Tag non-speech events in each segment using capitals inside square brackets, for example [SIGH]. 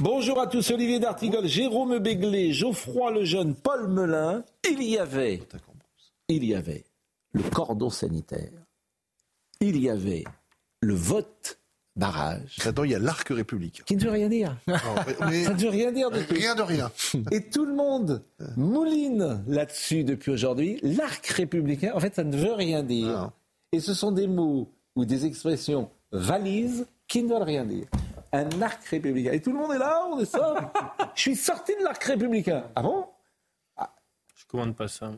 Bonjour à tous, Olivier D'Artigol, Jérôme Béglé, Geoffroy Lejeune, Paul Melun. Il y avait, il y avait le cordon sanitaire. Il y avait le vote barrage. Attends, il y a l'arc républicain. Qui ne veut rien dire. mais- [LAUGHS] Ça ne veut rien dire du tout. Rien de rien. [LAUGHS] Et tout le monde mouline là-dessus depuis aujourd'hui. L'arc républicain, en fait, ça ne veut rien dire. Et ce sont des mots ou des expressions valises qui ne veulent rien dire. Un arc républicain. Et tout le monde est là, on est ça. [LAUGHS] Je suis sorti de l'arc républicain. Ah bon? Je commande pas ça. moi.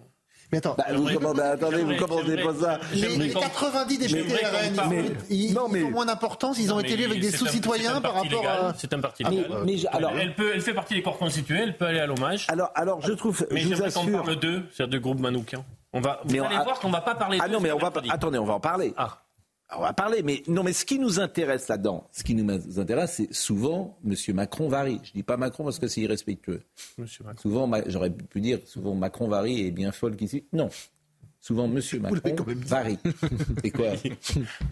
Mais attends, bah, Vous commandez, attendez, vous commandez pas ça. les, j'aimerais les qu'on- 90 députés RN, parle. ils, ils- mais- ont moins d'importance, ils ont été élus avec des C'est un- sous-citoyens par parti rapport légal, à... C'est un parti Mais, légal. mais je- alors, elle, peut, elle fait partie des corps constitués, elle peut aller à l'hommage. alors, alors, je trouve, Mais je vous j'aimerais qu'on assure. parle d'eux, c'est-à-dire de groupe manoukian. On va, vous Mais on- allez voir qu'on va pas parler d'eux. Ah non, mais on va attendez, on va en parler. Ah. On va parler, mais non, mais ce qui nous intéresse là-dedans, ce qui nous intéresse, c'est souvent M. Macron varie. Je dis pas Macron parce que c'est irrespectueux. Monsieur Macron. Souvent, j'aurais pu dire souvent Macron varie et bien folle qu'ici. Non. Souvent, Monsieur l'avez Macron quand même dit. varie. [LAUGHS] Et quoi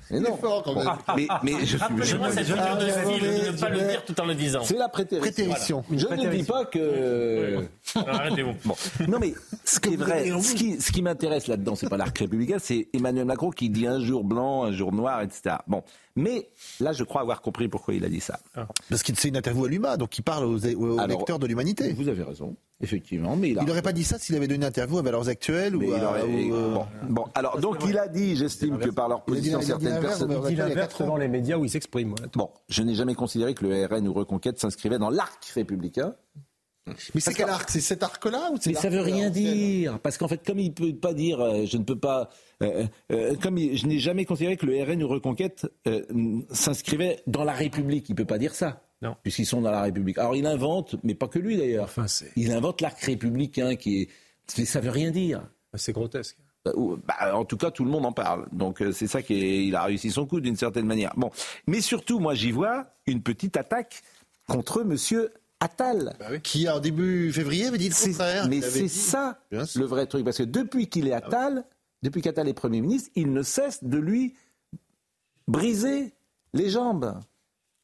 Mais non. fort, quand même. Mais, mais je suis. Rappelez-moi cette figure de Ah, style de ne pas le dire tout en le disant. C'est la prétérition. Prétérition. Je ne dis pas que. [LAUGHS] Alors, Arrêtez-vous. Bon. Non, mais ce qui est vrai, ce qui, ce qui m'intéresse là-dedans, c'est pas l'arc républicain, c'est Emmanuel Macron qui dit un jour blanc, un jour noir, etc. Bon. Mais là, je crois avoir compris pourquoi il a dit ça. Parce qu'il c'est une interview à l'UMA, donc il parle aux, aux Alors, lecteurs de l'humanité. Vous avez raison, effectivement, mais il a. N'aurait pas dit ça s'il avait donné une interview à Valeurs Actuelles mais ou il à... aurait- ou, euh, bon, bon, alors donc il a dit, j'estime que par leur Il a dit- position il a dit certaines l'inverse, personnes. Il dit l'inverse devant les médias où il s'exprime. voilà. Bon, je n'ai jamais considéré que le RN ou Reconquête s'inscrivait dans l'arc républicain. Mais c'est quel arc? C'est cet arc-là ou c'est Mais ça veut rien dire, parce qu'en fait, comme il peut pas dire, euh, je ne peux pas, euh, euh, comme il- je n'ai jamais considéré que le RN ou Reconquête euh, s'inscrivait dans la République, il peut pas dire ça. Non. Puisqu'ils sont dans la République. Alors il invente, mais pas que lui d'ailleurs. Enfin, Il invente l'arc républicain qui est, ça veut rien dire. c'est grotesque. Bah, ou- bah, en tout cas, tout le monde en parle. Donc euh, c'est ça qui est, il a réussi son coup d'une certaine manière. Bon, mais surtout, moi, j'y vois une petite attaque contre Monsieur Attal. Qui, en début février, avait dit le contraire. Mais c'est ça le vrai truc. Parce que depuis qu'il est Attal, depuis qu'Attal est Premier ministre, il ne cesse de lui briser les jambes.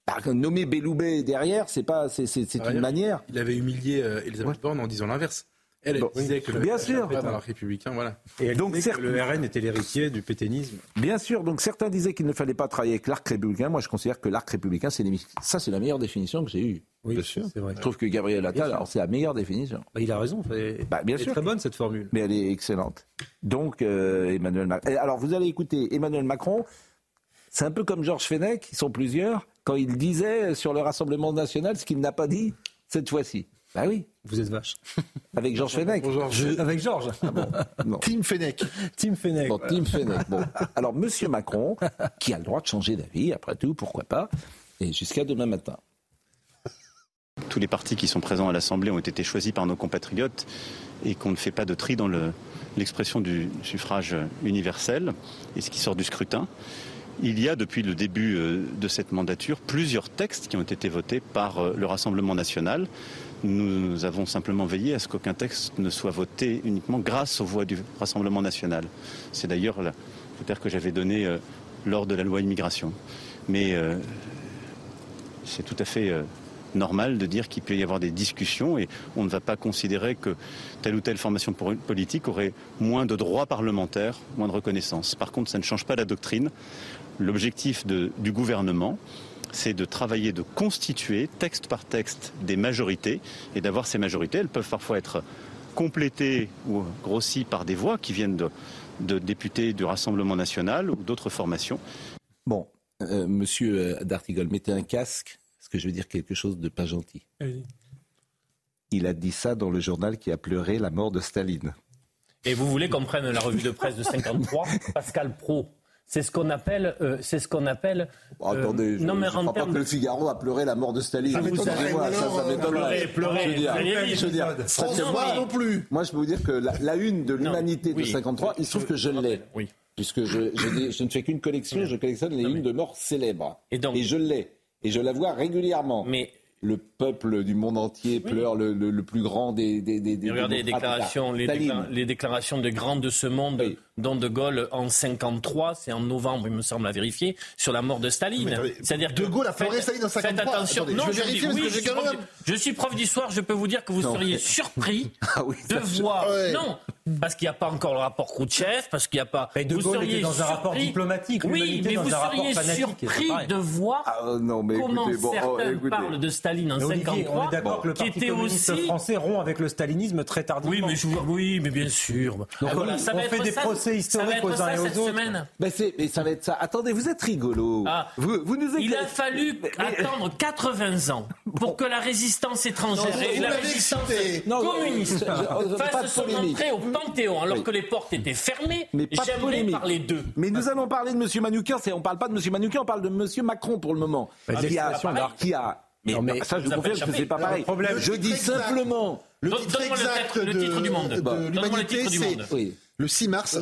Par contre, nommer Belloubet derrière, c'est pas, c'est, c'est- c'est une ailleurs, manière. Il avait humilié euh, Elisabeth Borne en disant l'inverse. Elle, Bon, disait que le bien RN sûr. était un républicain, voilà. Et elle Donc, disait que certes- le RN était l'héritier du pétainisme. Bien sûr, donc certains disaient qu'il ne fallait pas travailler avec l'arc républicain. Moi, je considère que l'arc républicain, c'est l'émi- ça, c'est la meilleure définition que j'ai eue. Oui, Bien sûr. c'est vrai. Je trouve que Gabriel Attal, alors c'est la meilleure définition. Bah, il a raison. Elle Bah, bien elle est sûr. très bonne cette formule. mais elle est excellente. Donc, euh, Emmanuel Macron. Alors, vous allez écouter Emmanuel Macron. C'est un peu comme Georges Fenech, ils sont plusieurs, quand il disait sur le Rassemblement national ce qu'il n'a pas dit cette fois-ci. Bah oui, Vous êtes vache. [LAUGHS] avec Georges Fenech. Bonjour. Avec Georges. [LAUGHS] Non. Tim Fenech. Tim Fenech. Bon, Tim Fenech. Bon. [LAUGHS] Alors, Monsieur Macron, qui a le droit de changer d'avis, après tout, pourquoi pas, et jusqu'à demain matin. Tous les partis qui sont présents à l'Assemblée ont été choisis par nos compatriotes et qu'on ne fait pas de tri dans le- l'expression du suffrage universel et ce qui sort du scrutin. Il y a depuis le début euh, de cette mandature plusieurs textes qui ont été votés par euh, le Rassemblement national. Nous, avons simplement veillé à ce qu'aucun texte ne soit voté uniquement grâce aux voix du Rassemblement national. C'est d'ailleurs la critère que j'avais donné euh, lors de la loi immigration. Mais c'est tout à fait normal de dire qu'il peut y avoir des discussions et on ne va pas considérer que telle ou telle formation politique aurait moins de droits parlementaires, moins de reconnaissance. Par contre, ça ne change pas la doctrine. L'objectif du gouvernement, c'est de travailler, de constituer texte par texte des majorités et d'avoir ces majorités. Elles peuvent parfois être complétées ou grossies par des voix qui viennent de, de députés du Rassemblement national ou d'autres formations. Bon, euh, Monsieur euh, D'Artigol, mettez un casque, parce que je veux dire quelque chose de pas gentil. Il a dit ça dans le journal qui a pleuré la mort de Staline. Et vous voulez qu'on prenne la revue de presse de 53 Pascal Pro? C'est ce qu'on appelle, euh, c'est ce qu'on appelle. Bon, euh, attendez, je, mais je en crois pas que le Figaro a pleuré la mort de Staline. Ça m'étonnerait, Excusez-moi, ça, alors, ça m'étonnerait. pleurer, pleurer, Je veux dire, pleurer, je veux dire, parce que Non, moi, plus. moi, je peux vous dire que la, la une de l'humanité de oui. 53, il se trouve que je l'ai. Oui. Puisque je, je, n'ai- je ne fais qu'une collection, je collectionne les unes de morts célèbres. Et donc- je l'ai. Et je la vois régulièrement. Mais Le peuple du monde entier pleure le, le- le plus grand des, des, des, des Et Regardez les déclarations, les, Staline. décla- les déclarations de grands de ce monde, Oui. dont De Gaulle en 53, c'est en novembre, il me semble à vérifier, sur la mort de Staline. Attendez, C'est-à-dire De Gaulle a faites- Staline en Faites 53. attention. Attendez, non, je je, dis- oui, je suis prof je suis prof d'histoire, je peux vous dire que vous Non. seriez surpris [LAUGHS] Ah oui, de voir. Ouais. Non, parce qu'il n'y a pas encore le rapport Khrouchtchev, parce qu'il n'y a pas. Mais De vous Gaulle seriez était dans un rapport surpris- diplomatique, Oui, mais dans vous seriez surpris de voir Ah, non, mais comment écoutez, bon, oh, certains parlent de Staline en Olivier, 53, on est d'accord que le Parti communiste aussi français rompt avec le stalinisme très tardivement. oui, mais, je vous- oui, mais bien sûr. Donc Ah, voilà, ça on va fait des ça- procès historiques aux uns et aux autres. semaine. Mais, c'est- mais ça va être ça. Attendez, vous êtes rigolo. Ah. Vous, vous nous Il a fallu Mais- mais- attendre 80 ans pour que la résistance étrangère Non, et vous la résistance. Non, communiste fassent son entrée au Panthéon alors Oui. que les portes étaient fermées. Mais pas de polémique. parler d'eux. Mais nous allons parler de M. Manoukian. On parle pas de M. Manoukian, on parle de M. Macron pour le moment. Qui, a, l'expression alors, d'art. qui a. Mais, Non, mais ça, je confirme que c'est pas pareil. problème- je Le dis simplement. Le titre exact le de, titre du Monde. de l'humanité, titre du c'est le 6 mars.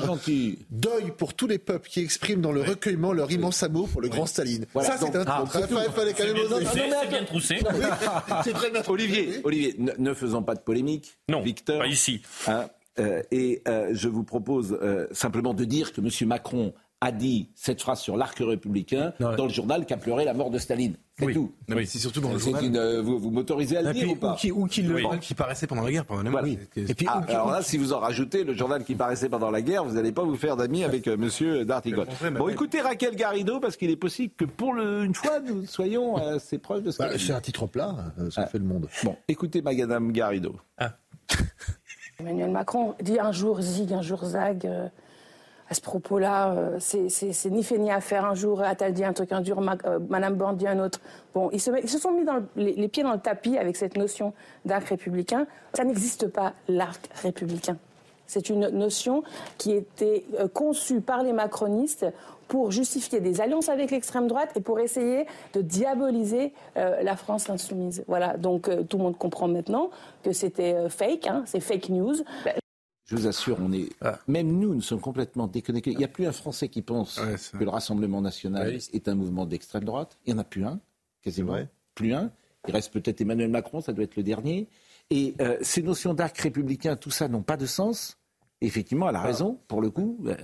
Deuil pour tous les peuples qui expriment dans le recueillement leur immense amour pour le grand Staline. Voilà, ça, c'est un ah, truc. Il fallait quand même Ah, non, c'est bien troussé. [LAUGHS] C'est très bien. Olivier, Olivier, ne, ne faisons pas de polémique. Non, Victor. pas ici. Hein, euh, et euh, je vous propose euh, simplement de dire que M. Macron a dit cette phrase sur l'arc républicain Non, dans le journal qu'a pleuré la mort de Staline. C'est Oui. tout. Non, mais c'est surtout dans le journal une, euh, vous, vous m'autorisez à le dire ou pas où qui, le le journal qui paraissait pendant la guerre. Voilà. C'est- Et puis, Ah, qui- alors là, si vous en rajoutez le journal qui paraissait pendant la guerre, vous n'allez pas vous faire d'amis avec euh, Monsieur Bon, oui. écoutez Raquel Garrido, parce qu'il est possible que pour le, une fois, nous soyons assez proches de ce Bah, c'est dit. un titre plat, euh, ce que Ah. fait le monde. Bon, écoutez Madame Garrido. Emmanuel Macron dit un jour zig, un jour zag. euh, à ce propos-là, euh, c'est- ni fait ni à faire. Un jour, Attal dit un truc, un jour, euh, Madame Borne dit un autre. Bon, ils se, sont mis les, pieds dans le tapis avec cette notion d'arc républicain. Ça n'existe pas, l'arc républicain. C'est une notion qui était euh, conçue par les macronistes pour justifier des alliances avec l'extrême droite et pour essayer de diaboliser la France insoumise. Voilà, donc tout le monde comprend maintenant que c'était fake, hein, c'est fake news. Je vous assure, on est, Ah. même nous, nous sommes complètement déconnectés. Il n'y a plus un Français qui pense Ouais, que le Rassemblement national Ouais. est un mouvement d'extrême droite. Il n'y en a plus un, quasiment. Plus un. Il reste peut-être Emmanuel Macron, ça doit être le dernier. Et euh, ces notions d'arc républicain, tout ça n'ont pas de sens. Effectivement, Ah. elle a raison, pour le coup, euh,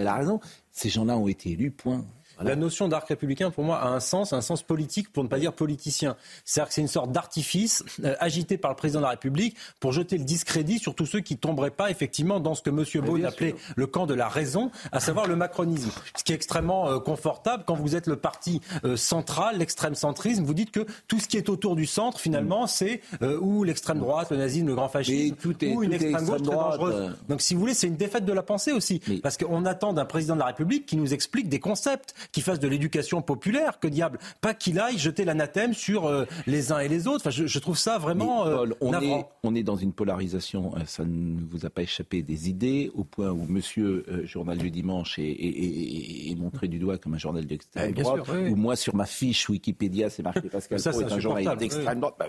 elle a raison. Ces gens-là ont été élus, point. Voilà. La notion d'arc républicain, pour moi, a un sens, un sens politique, pour ne pas dire politicien. C'est-à-dire que c'est une sorte d'artifice euh, agité par le président de la République pour jeter le discrédit sur tous ceux qui tomberaient pas effectivement dans ce que M. Beaune appelait sûr. le camp de la raison, à savoir le macronisme. Ce qui est extrêmement euh, confortable quand vous êtes le parti euh, central, l'extrême centrisme, vous dites que tout ce qui est autour du centre, finalement, c'est euh, ou l'extrême droite, le nazisme, le grand fascisme, Mais tout est- ou une tout extrême gauche très dangereuse. Donc, si vous voulez, c'est une défaite de la pensée aussi. Mais- Parce qu'on attend d'un président de la République qui nous explique des concepts, qui fasse de l'éducation populaire, que diable. Pas qu'il aille jeter l'anathème sur euh, les uns et les autres. Enfin, je, je trouve ça vraiment Mais, euh, Paul, on, navrant. est, on est dans une polarisation, euh, ça ne vous a pas échappé, des idées, au point où Monsieur euh, Journal du Dimanche est, est- est- est montré du doigt comme un journal d'extrême Eh, droite, sûr, oui, oui. ou moi sur ma fiche Wikipédia, c'est marqué [LAUGHS] Pascal Ça, Pro c'est est un journal d'extrême droite. Bah,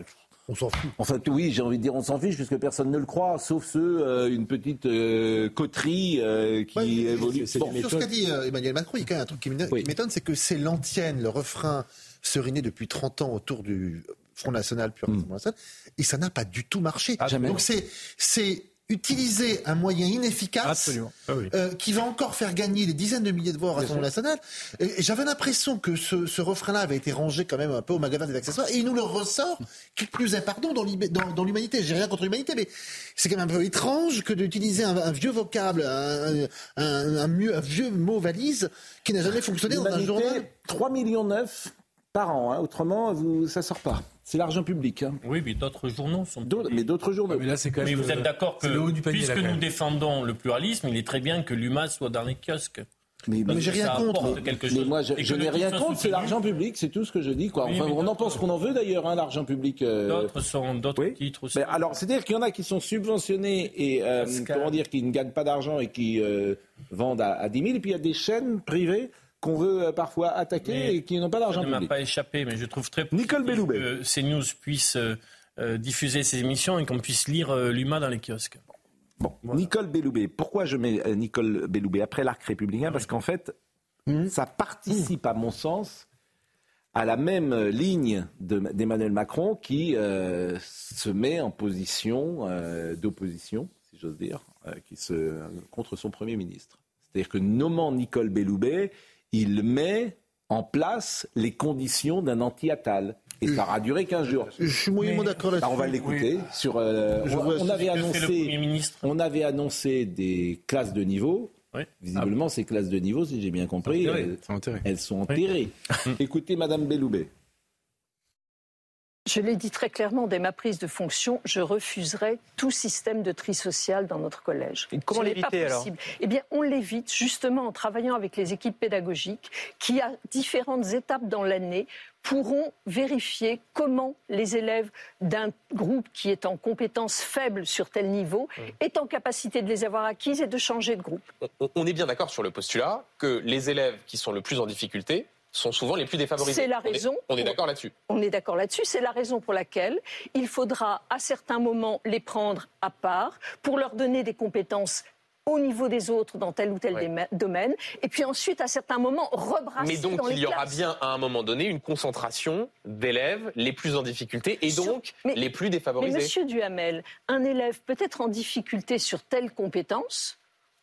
On s'en fout. en fait, oui, j'ai envie de dire on s'en fiche puisque personne ne le croit, sauf ceux, euh, une petite euh, coterie euh, qui Ouais, évolue. c'est- Bon, Sur ce qu'a dit euh, Emmanuel Macron, il y a quand même un truc qui Oui. M'étonne, c'est que c'est l'antienne, le refrain seriné depuis 30 ans autour du Front National, puis National, et ça n'a pas du tout marché. Ah, jamais. Donc c'est utiliser un moyen inefficace. Ah oui. euh, qui va encore faire gagner des dizaines de milliers de voix au Rassemblement National. Et, et j'avais l'impression que ce, ce refrain-là avait été rangé quand même un peu au magasin des accessoires, et il nous le ressort, qui plus est, pardon, dans l'humé- dans- dans l'humanité. J'ai rien contre l'humanité, mais c'est quand même un peu étrange que d'utiliser un, un vieux vocable, un, un- un mieux- un vieux mot valise qui n'a jamais fonctionné dans un journal. 3 millions 9 par an, hein, autrement vous, ça sort pas. C'est l'argent public. hein. Oui, mais d'autres journaux sont. D'autres- mais d'autres journaux. Mais là, c'est quand Mais même. vous êtes d'accord que, c'est le haut du panier, puisque là, nous défendons le pluralisme, il est très bien que l'UMA soit dans les kiosques. Mais, mais j'ai rien ça contre. apporte quelque mais chose. moi, je, n'ai rien contre, c'est l'argent public, c'est tout ce que je dis. Quoi. Oui, Enfin, mais on en pense qu'on en veut d'ailleurs, hein, l'argent public. euh, D'autres sont d'autres oui. titres aussi. Mais alors, c'est-à-dire qu'il y en a qui sont subventionnés et euh, comment dire, qui ne gagnent pas d'argent et qui euh, vendent à, à 10 000. Et puis il y a des chaînes privées qu'on veut euh, parfois attaquer Mais et qui n'ont pas Ça d'argent ne m'a public. pas échappé, mais je trouve très Nicole que CNews puisse euh, euh, diffuser ces émissions et qu'on puisse lire euh, l'UMA dans les kiosques. Bon, Voilà. Nicole Belloubet. Pourquoi je mets euh, Nicole Belloubet après l'arc républicain? Parce qu'en fait, ça participe, à mon sens, à la même ligne de- d'Emmanuel Macron qui se met en position d'opposition, si j'ose dire, qui se, contre son Premier ministre. C'est-à-dire que nommant Nicole Belloubet, il met en place les conditions d'un anti-Attal. Et ça aura duré 15 jours. Je suis moyennement d'accord là-dessus. Alors, on va l'écouter. Sur, euh, on, avait annoncé, on avait annoncé des classes de niveau. Oui. Visiblement, ces classes de niveau, si j'ai bien compris, elles, elles sont enterrées. Écoutez, Madame Belloubet. Je l'ai dit très clairement dès ma prise de fonction, je refuserai tout système de tri social dans notre collège. Et comment Ce n'est pas l'éviter, alors possible. Eh bien, on l'évite justement en travaillant avec les équipes pédagogiques qui, à différentes étapes dans l'année, pourront vérifier comment les élèves d'un groupe qui est en compétences faibles sur tel niveau est en capacité de les avoir acquises et de changer de groupe. on, on est bien d'accord sur le postulat que les élèves qui sont le plus en difficulté sont souvent les plus défavorisés. C'est la On est- raison On est, d'accord là-dessus. On est d'accord là-dessus. C'est la raison pour laquelle il faudra à certains moments les prendre à part pour leur donner des compétences au niveau des autres dans tel ou tel Ouais. domaine, et puis ensuite, à certains moments, rebrasser Mais donc dans les il y aura bien à un moment donné une concentration d'élèves les plus en difficulté et Sur- donc mais- les plus Mais défavorisés. Monsieur Duhamel, un élève peut être en difficulté sur telle compétence,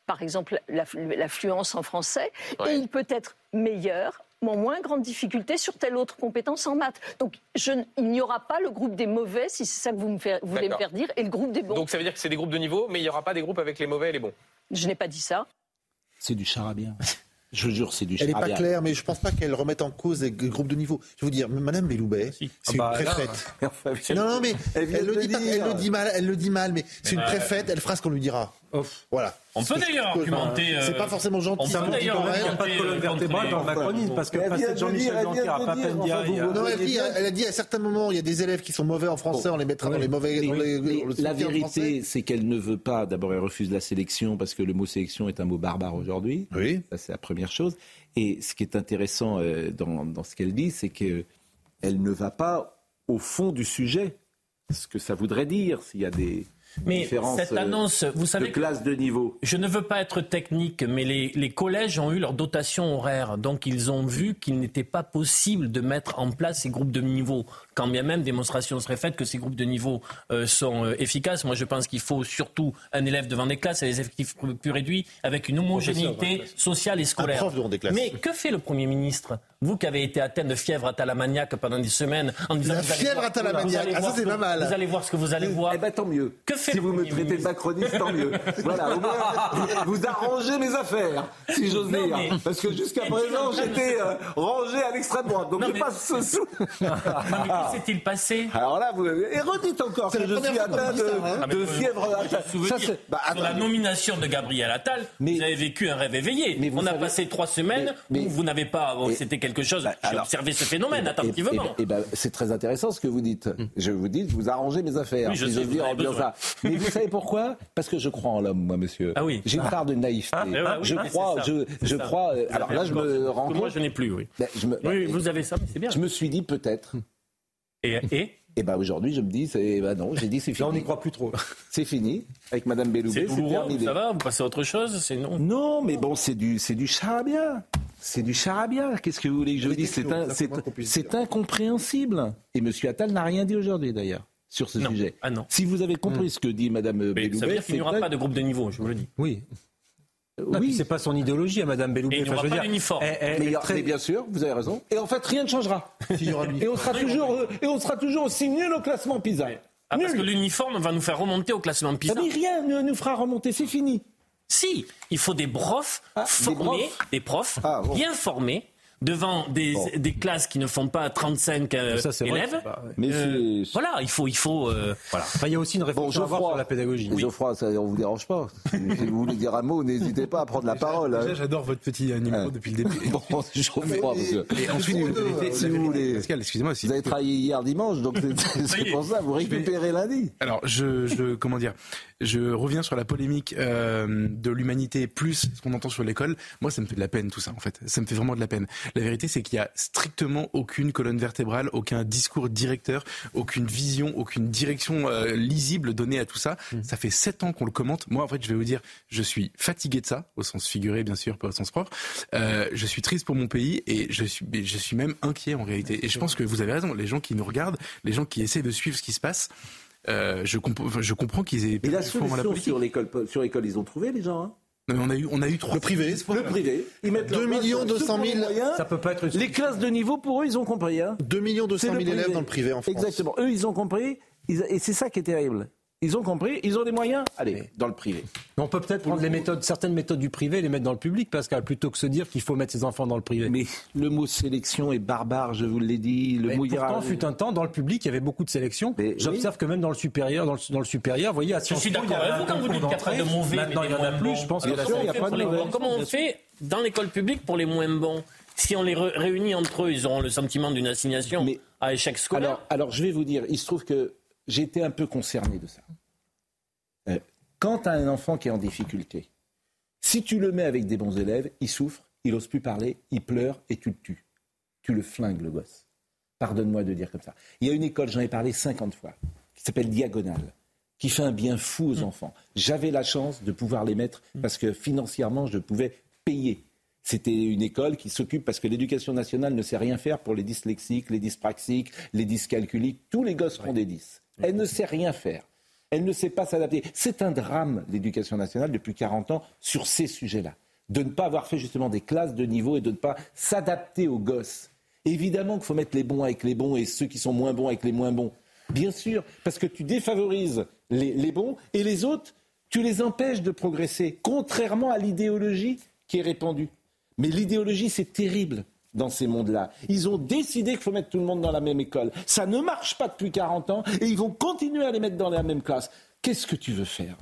par exemple la, la fluence en français, Ouais. et il peut être meilleur mais moins grande difficulté sur telle autre compétence en maths. Donc je il n'y aura pas le groupe des mauvais, si c'est ça que vous me voulez me faire dire, et le groupe des bons. Donc ça veut dire que c'est des groupes de niveau, mais il n'y aura pas des groupes avec les mauvais et les bons. Je n'ai pas dit ça. C'est du charabia. Je vous jure, c'est du Elle n'est charabia. pas claire, mais je pense pas qu'elle remette en cause les groupes de niveau. Je vais vous dire, Madame Belloubet, c'est Ah une bah, là, préfète. [LAUGHS] Non, non, mais Elle elle, vient de le le dit pas- dire. elle le dit mal, elle le dit mal, mais c'est une bah, préfète, elle fera ce qu'on lui dira. Voilà. On peut d'ailleurs argumenter. C'est euh, pas forcément gentil. on peut dit d'ailleurs elle. Il n'y a pas de colonne euh, vertébrale dans le macronisme, parce que passer Jean-Michel dire, elle Blanquer à Papendia, a- Non, elle, dit, a à certains moments, il y a des élèves qui sont mauvais en français, on les mettra dans les mauvais. la vérité, c'est qu'elle ne veut pas. D'abord, elle refuse la sélection parce que le mot sélection est un mot barbare aujourd'hui. Oui. Ça, c'est la première chose. Et ce qui est intéressant euh, dans, dans ce qu'elle dit, c'est qu'elle ne va pas au fond du sujet. Ce que ça voudrait dire, s'il y a des Mais cette euh, annonce, vous savez que classe de niveau. Je ne veux pas être technique, mais les, les collèges ont eu leur dotation horaire. Donc, ils ont vu qu'il n'était pas possible de mettre en place ces groupes de niveau. Quand bien même démonstration serait faite que ces groupes de niveau euh, sont euh, efficaces. Moi, je pense qu'il faut surtout un élève devant des classes et des effectifs plus réduits avec une homogénéité sociale et scolaire. prof devant des classes. Mais que fait le Premier ministre Vous qui avez été atteint de fièvre atalamaniaque pendant des semaines en disant La fièvre vous allez ah, ça, c'est pas mal. Vous allez voir ce que vous allez voir. Eh ben tant mieux. Que fait si vous me traitez de macroniste, tant mieux. [LAUGHS] voilà, au moins, vous, arrangez mes affaires, si j'ose dire. mais- Parce que jusqu'à présent, j'étais euh, rangé à l'extrême droite. Donc Non, je mais- passe ce sous. [LAUGHS] Que s'est-il passé Alors là, vous et redites encore C'est que je suis atteint de, hein. Ah, de fièvre. c'est- bah, sur la nomination de Gabriel Attal, Mais- vous avez vécu un rêve éveillé. Mais vous On a passé trois semaines Mais- mais- où vous n'avez pas. bon, Et- C'était quelque chose. Bah, J'ai alors- observé ce phénomène Et- attentivement. et- et ben, c'est très intéressant ce que vous dites. Je vous dis, vous arrangez mes affaires. Oui, je si sais, j'ose vous dire en ça. Mais vous savez pourquoi? Parce que je crois en l'homme, moi, monsieur. Ah oui. J'ai une part de naïveté. Ah, eh je crois, je, crois. euh, alors là, je me rends Que Moi, compte. je n'ai plus, oui. Ben, Oui, vous avez ça, mais c'est bien. je me suis dit peut-être. Et, [LAUGHS] et Et ben aujourd'hui, je me dis, c'est, ben non, j'ai dit c'est Là, on n'y fini. croit plus trop. C'est fini avec Madame Belloubet. C'est douloureux, ça va Vous passez à autre chose C'est non. Non, mais bon, c'est du, c'est du charabia. C'est du charabia. Qu'est-ce que vous voulez que je vous dise? C'est incompréhensible. Et Monsieur Attal n'a rien dit aujourd'hui, d'ailleurs, sur ce Non. sujet. Ah non. Si vous avez compris ce que dit Madame Mais ça veut Belloubet, dire qu'il n'y aura pas de groupe de niveau, je vous le dis. Oui. Oui, c'est pas son idéologie à Madame Belloubet. Et il n'y Enfin, aura pas d'uniforme. elle- elle- mais, est mais très- bien sûr, vous avez raison. Et en fait, rien ne changera. Et on sera toujours, et on sera toujours aussi nul au classement PISA. Ah, parce que l'uniforme va nous faire remonter au classement Ah, PISA. mais rien ne nous fera remonter, c'est fini. Si, il faut des profs Ah, des formés, profs des profs, Ah, bon. bien formés, devant des, des classes qui ne font pas 35 euh, Ça, élèves. pas- ouais. Mais euh, voilà, il faut, il faut, euh, voilà. Enfin, il y a aussi une réflexion à avoir sur la pédagogie. Geoffroy, ça, on vous dérange pas. si vous voulez dire un mot, n'hésitez pas à prendre la parole. hein. J'adore votre petit numéro Ouais. depuis le début. [LAUGHS] Bon, Geoffroy, monsieur. Et ensuite, Si vous- vous- si vous voulez. Pascal, excusez-moi. si- Vous avez travaillé hier dimanche, donc c'est- [LAUGHS] pour ça, vous récupérez lundi. Alors, je, je, comment dire, je reviens sur la polémique euh, de l'humanité plus ce qu'on entend sur l'école. Moi, ça me fait de la peine tout ça, en fait. Ça me fait vraiment de la peine. La vérité, c'est qu'il y a strictement aucune colonne vertébrale, aucun discours directeur, aucune vision, aucune direction euh, lisible donnée à tout ça. Ça fait sept ans qu'on le commente. Moi, en fait, je vais vous dire, je suis fatigué de ça, au sens figuré, bien sûr, pas au sens propre. Euh, je suis triste pour mon pays et je suis, mais je suis même inquiet en réalité. Et je pense que vous avez raison. Les gens qui nous regardent, les gens qui essaient de suivre ce qui se passe. Euh, je, comp- je comprends qu'ils aient Et la la solution politique. sur l'école, sur l'école, ils ont trouvé les gens. Hein? Mais on a eu, on a eu trois. Le privé. le privé, ils mettent 2 millions 200 000 Ça peut pas être une Les classes de niveau, pour eux, ils ont compris. Hein 2 millions 200 C'est 000 le élèves dans le privé en France. Exactement. Eux, ils ont compris. Et c'est ça qui est terrible. Ils ont compris, ils ont des moyens. Allez, dans le privé. Mais on peut peut-être prendre les méthodes, certaines méthodes du privé et les mettre dans le public, Pascal, plutôt que se dire qu'il faut mettre ses enfants dans le privé. Mais le mot sélection est barbare, je vous l'ai dit. Le Mais mot pourtant, hiérarchie- fut un temps, dans le public, il y avait beaucoup de sélections. J'observe que même dans le supérieur, dans le, dans le supérieur, vous voyez, à Sciences suis Po, d'accord il y avait avec vous un quand vous dites a de mauvais, Maintenant, il y en a plus, bons. je pense a a bons Comment on fait dans l'école publique pour les moins bons Si on les réunit entre eux, ils auront le sentiment d'une assignation Mais- à échec scolaire. Alors, alors, je vais vous dire, il se trouve que j'ai été un peu concerné de ça. Euh, quand tu as un enfant qui est en difficulté, si tu le mets avec des bons élèves, il souffre, il n'ose plus parler, il pleure et tu le tues. Tu le flingues, le gosse. Pardonne-moi de dire comme ça. Il y a une école, j'en ai parlé 50 fois, qui s'appelle Diagonale, qui fait un bien fou aux enfants. J'avais la chance de pouvoir les mettre parce que financièrement, je pouvais payer. C'était une école qui s'occupe, parce que l'éducation nationale ne sait rien faire pour les dyslexiques, les dyspraxiques, les dyscalculiques. Tous les gosses font des 10. Elle ne sait rien faire. Elle ne sait pas s'adapter. C'est un drame, l'éducation nationale, depuis 40 ans, sur ces sujets-là. De ne pas avoir fait justement des classes de niveau et de ne pas s'adapter aux gosses. Évidemment qu'il faut mettre les bons avec les bons et ceux qui sont moins bons avec les moins bons. Bien sûr, parce que tu défavorises les, les bons et les autres, tu les empêches de progresser, contrairement à l'idéologie qui est répandue. Mais l'idéologie, c'est terrible dans ces mondes-là. Ils ont décidé qu'il faut mettre tout le monde dans la même école. Ça ne marche pas depuis 40 ans et ils vont continuer à les mettre dans la même classe. Qu'est-ce que tu veux faire?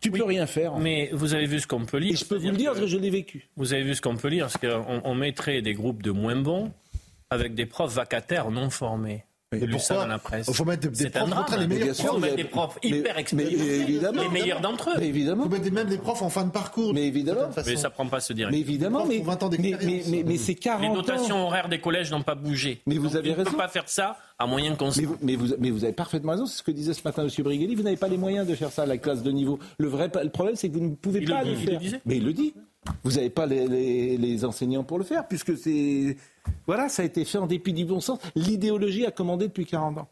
Tu peux rien faire. en fait. Mais vous avez vu ce qu'on peut lire. Et je peux vous le dire que- parce je l'ai vécu. Vous avez vu ce qu'on peut lire, c'est qu'on on mettrait des groupes de moins bons avec des profs vacataires non formés. Lu ça pourquoi dans la presse. Il faut mettre des- profs les Il meilleurs sûr, faut vous mettre des profs mais- hyper mais expérimentés, évidemment, les meilleurs d'entre eux. Mais Il évidemment. faut mettre même des profs en fin de parcours. Mais évidemment. de toute façon. Mais ça prend pas ce direct. Mais évidemment, Les mais, profs ont 20 ans mais, mais, d'expérience. mais- mais c'est 40 Les dotations ans. horaires des collèges n'ont pas bougé. Mais vous Donc, avez on ne raison. peut pas faire ça à moyen constant. Mais vous, mais, vous, mais vous avez parfaitement raison, c'est ce que disait ce matin M. Brigelli, vous n'avez pas les moyens de faire ça à la classe de niveau. Le vrai le problème, c'est que vous ne pouvez Il pas le le dit, il le faire. disait. mais il le dit. Vous n'avez pas les, enseignants pour le faire, puisque c'est. Voilà, ça a été fait en dépit du bon sens. L'idéologie a commandé depuis 40 ans.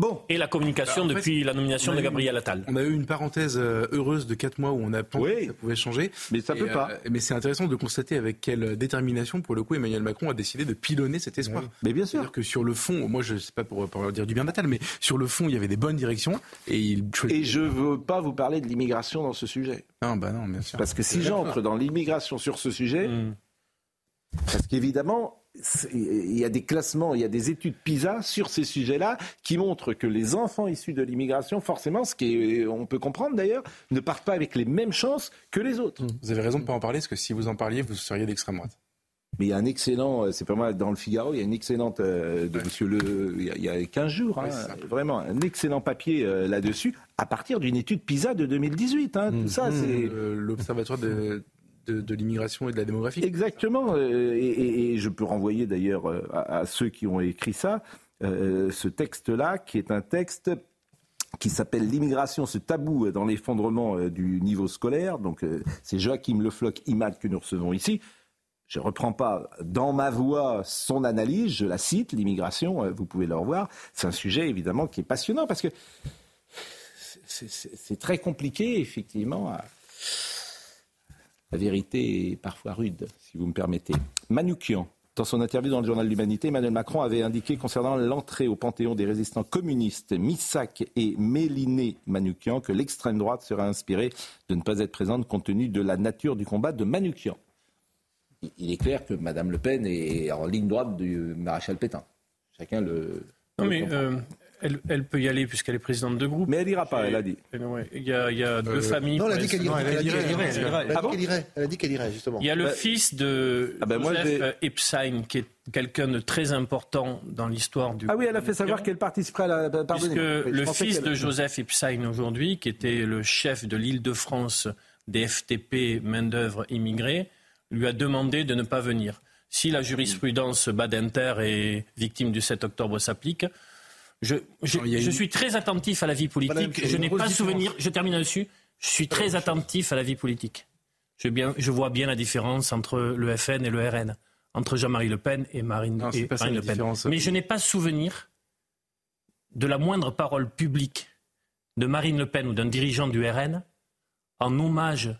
Bon. Et la communication Alors, fait, depuis la nomination de Gabriel Attal. On a eu une parenthèse euh, heureuse de 4 mois où on a pensé Oui. que ça pouvait changer. Mais ça Et, peut pas. euh, mais c'est intéressant de constater avec quelle détermination, pour le coup, Emmanuel Macron a décidé de pilonner cet espoir. Mais bien sûr. C'est-à-dire que sur le fond, moi je sais pas pour, pour dire du bien d'Attal, mais sur le fond, il y avait des bonnes directions et il Et je ne veux pas vous parler de l'immigration dans ce sujet. Non, bah non, bien sûr. Parce que si j'entre dans l'immigration sur ce sujet, Mm. parce qu'évidemment, il y a des classements, il y a des études PISA sur ces sujets-là qui montrent que les enfants issus de l'immigration, forcément, ce qui on peut comprendre d'ailleurs, ne partent pas avec les mêmes chances que les autres. Vous avez raison de pas en parler, parce que si vous en parliez, vous seriez d'extrême droite. Mais il y a un excellent, euh, c'est pas mal dans le Figaro, il y a une excellente euh, de Monsieur Le, il y a, il y a 15 jours, hein, Ouais, c'est vraiment un excellent papier euh, là-dessus, à partir d'une étude PISA de 2018. hein, Tout ça, c'est Euh, L'Observatoire de, de, l'immigration et de la démographie. Exactement. euh, Et, je peux renvoyer d'ailleurs euh, à, ceux qui ont écrit ça, euh, ce texte-là, qui est un texte qui s'appelle L'immigration, ce tabou dans l'effondrement du niveau scolaire. Donc c'est Joachim Le Floch Imad que nous recevons ici. Je ne reprends pas dans ma voix son analyse, je la cite, l'immigration, vous pouvez le revoir. C'est un sujet évidemment qui est passionnant parce que c'est- très compliqué effectivement la vérité est parfois rude, si vous me permettez. Manoukian, dans son interview dans le journal L'Humanité, Emmanuel Macron avait indiqué concernant l'entrée au panthéon des résistants communistes Missak et Méliné Manoukian que l'extrême droite serait inspirée de ne pas être présente compte tenu de la nature du combat de Manoukian. il- est clair que Mme Le Pen est en ligne droite du maréchal Pétain. Chacun le. Non, le mais comprend. euh, elle, elle peut y aller puisqu'elle est présidente de groupe. Mais elle ira pas, elle a dit. Il y a, il y a deux Euh, familles. Non, elle a dit qu'elle irait. Elle a dit qu'elle irait. elle a Ah dit qu'elle irait. Justement. Il y a le Bah, fils de ah ben moi, Joseph j'ai- Epstein, qui est quelqu'un de très important dans l'histoire du. Ah oui, elle a fait savoir qu'elle participerait à la. Puisque. Oui, je le fils de Joseph Epstein aujourd'hui, qui était le chef de l'Île-de-France des FTP main-d'œuvre immigrée, lui a demandé de ne pas venir. Si la jurisprudence Badinter et victime du 7 octobre s'applique, je, suis très attentif à la vie politique. Je n'ai pas différence. souvenir, je termine là-dessus, je suis très attentif à la vie politique. Je, bien, je vois bien la différence entre le FN et le RN, entre Jean-Marie Le Pen et Marine, Non, et Le Pen. Mais je n'ai pas souvenir de la moindre parole publique de Marine Le Pen ou d'un dirigeant du RN en hommage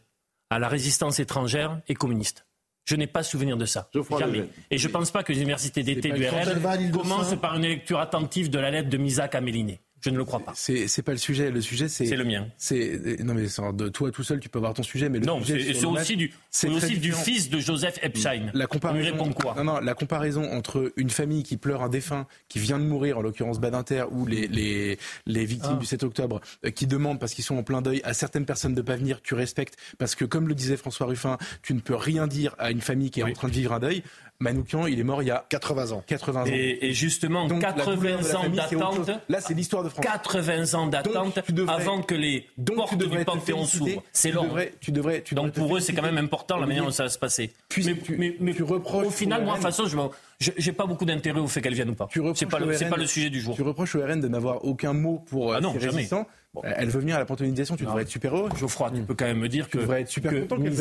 à la résistance étrangère et communiste. Je n'ai pas souvenir de ça. Jamais. Et je ne pense pas que les universités d'été du RN commencent par une lecture attentive de la lettre de Misak à Méliné. Je ne le crois pas. C'est c'est pas le sujet. Le sujet, c'est. C'est le mien. C'est non mais c'est- de toi tout seul, tu peux avoir ton sujet, mais le Non, sujet c'est c'est match, aussi, du, c'est aussi du fils de Joseph Epstein. La On comparaison, lui répond quoi? Non, non, la comparaison entre une famille qui pleure un défunt qui vient de mourir, en l'occurrence Badinter, ou les, les, les victimes Ah. du 7 octobre, euh, qui demandent, parce qu'ils sont en plein deuil, à certaines personnes de pas venir, tu respectes, parce que comme le disait François Ruffin, tu ne peux rien dire à une famille qui est Oui. en train de vivre un deuil. Manoukian, il est mort il y a 80 ans. 80 ans. Et, et justement, Donc, la douleur 80 de la ans d'attente. Là, c'est l'histoire de France. 80 ans d'attente tu avant que les Donc, portes tu du Panthéon s'ouvrent. C'est Tu long. devrais- tu devrais, tu Donc pour eux, c'est quand même important la manière dont ça va se passer. Puisque mais, tu- mais- mais tu reproches au final, moi, de toute façon, je j'ai pas beaucoup d'intérêt au fait qu'elle vienne ou pas. Tu C'est pas, le- pas le sujet du jour. Tu reproches au RN de n'avoir aucun mot pour euh, Ah non, ces jamais. résistants. Euh, Elle veut venir à la panthéonisation, tu Non. devrais être super heureux. Geoffroy, tu peux quand même me dire que, devrais être super que content qu'elle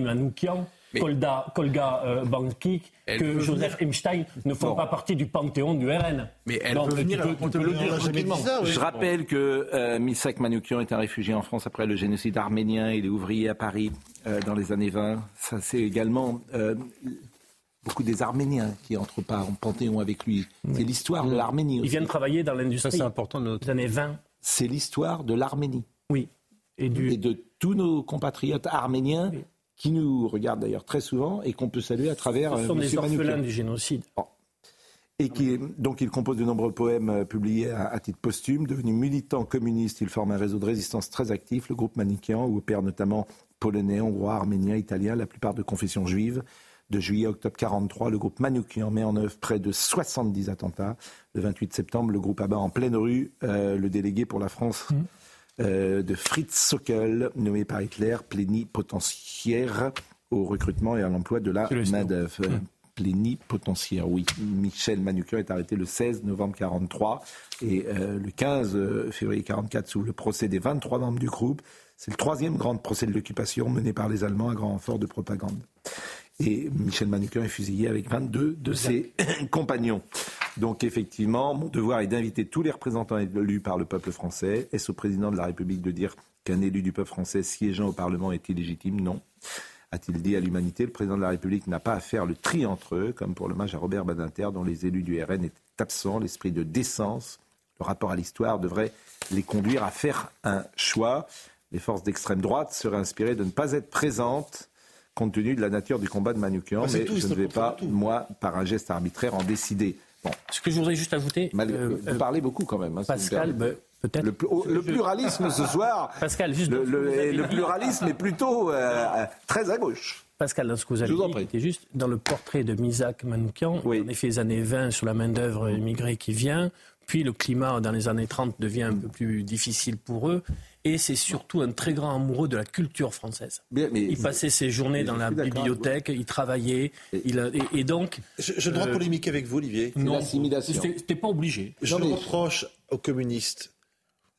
Manoukian, Mais- Kolda, Kolga euh, Bankik, Elle que peut Joseph Epstein ne font Bon. pas partie du panthéon du RN. Mais elle Donc, peut venir à peux- la tu peux le dire On ça, oui. Je rappelle que euh, Misak Manoukian est un réfugié en France après le génocide arménien. Il est ouvrier à Paris euh, dans les années 20. Ça, c'est également euh, beaucoup des Arméniens qui entrent pas en panthéon avec lui. C'est l'histoire de l'Arménie. Ils aussi. viennent travailler dans Ça, l'industrie c'est important de des noter. années 20. C'est l'histoire de l'Arménie Oui. Et du, et de tous nos compatriotes arméniens Oui. Qui nous regardent d'ailleurs très souvent et qu'on peut saluer à travers ce euh, sont des Monsieur orphelins Manoukian. du génocide. Et qui, donc il compose de nombreux poèmes euh, publiés à, à titre posthume. Devenu militant communiste, il forme un réseau de résistance très actif, le groupe Manikian, où opèrent notamment polonais, hongrois, arméniens, italiens, la plupart de confession juive. De juillet à octobre 43, le groupe Manoukian met en œuvre près de 70 attentats. Le 28 septembre, le groupe abat en pleine rue euh, le délégué pour la France euh, de Fritz Sockel, nommé par Hitler plénipotentiaire au recrutement et à l'emploi de la main-d'œuvre. Euh, Plénipotentiaire, oui. Michel Manukian est arrêté le 16 novembre 43 et euh, le 15 février 44 sous le procès des 23 membres du groupe. C'est le troisième grand procès de l'occupation mené par les Allemands à grand renfort de propagande. Et Michel Manukian est fusillé avec 22 de ses [CLEARS THROAT] compagnons. Donc effectivement, mon devoir est d'inviter tous les représentants élus par le peuple français. Est-ce au président de la République de dire qu'un élu du peuple français siégeant au Parlement est illégitime? Non. A-t-il dit à l'humanité, le président de la République n'a pas à faire le tri entre eux, comme pour l'hommage à Robert Badinter, dont les élus du RN étaient absents, l'esprit de décence, le rapport à l'histoire devrait les conduire à faire un choix. Les forces d'extrême droite seraient inspirées de ne pas être présentes compte tenu de la nature du combat de Manukian, Bah, c'est mais tout, je ne vais pas, tout. moi, par un geste arbitraire, en décider. Bon, Ce que je voudrais juste ajouter, mal- euh, vous euh, parlez beaucoup quand même. hein, Pascal, le, oh, le pluralisme ce soir, [LAUGHS] Pascal, juste le, le- le pluralisme est plutôt euh, très à gauche. Pascal, dans ce que vous avez vous en dit, prie. c'était juste dans le portrait de Misak Manoukian, Oui. en effet, les années 20 sur la main-d'œuvre immigrée qui vient, puis le climat dans les années 30 devient un peu plus difficile pour eux, et c'est surtout un très grand amoureux de la culture française. Mais Il passait ses journées mais dans la bibliothèque, il travaillait, Et- il a- et, et donc. Je, dois Euh, polémiquer avec vous, Olivier. c'était c'était pas obligé. Je Non, mais- reproche aux communistes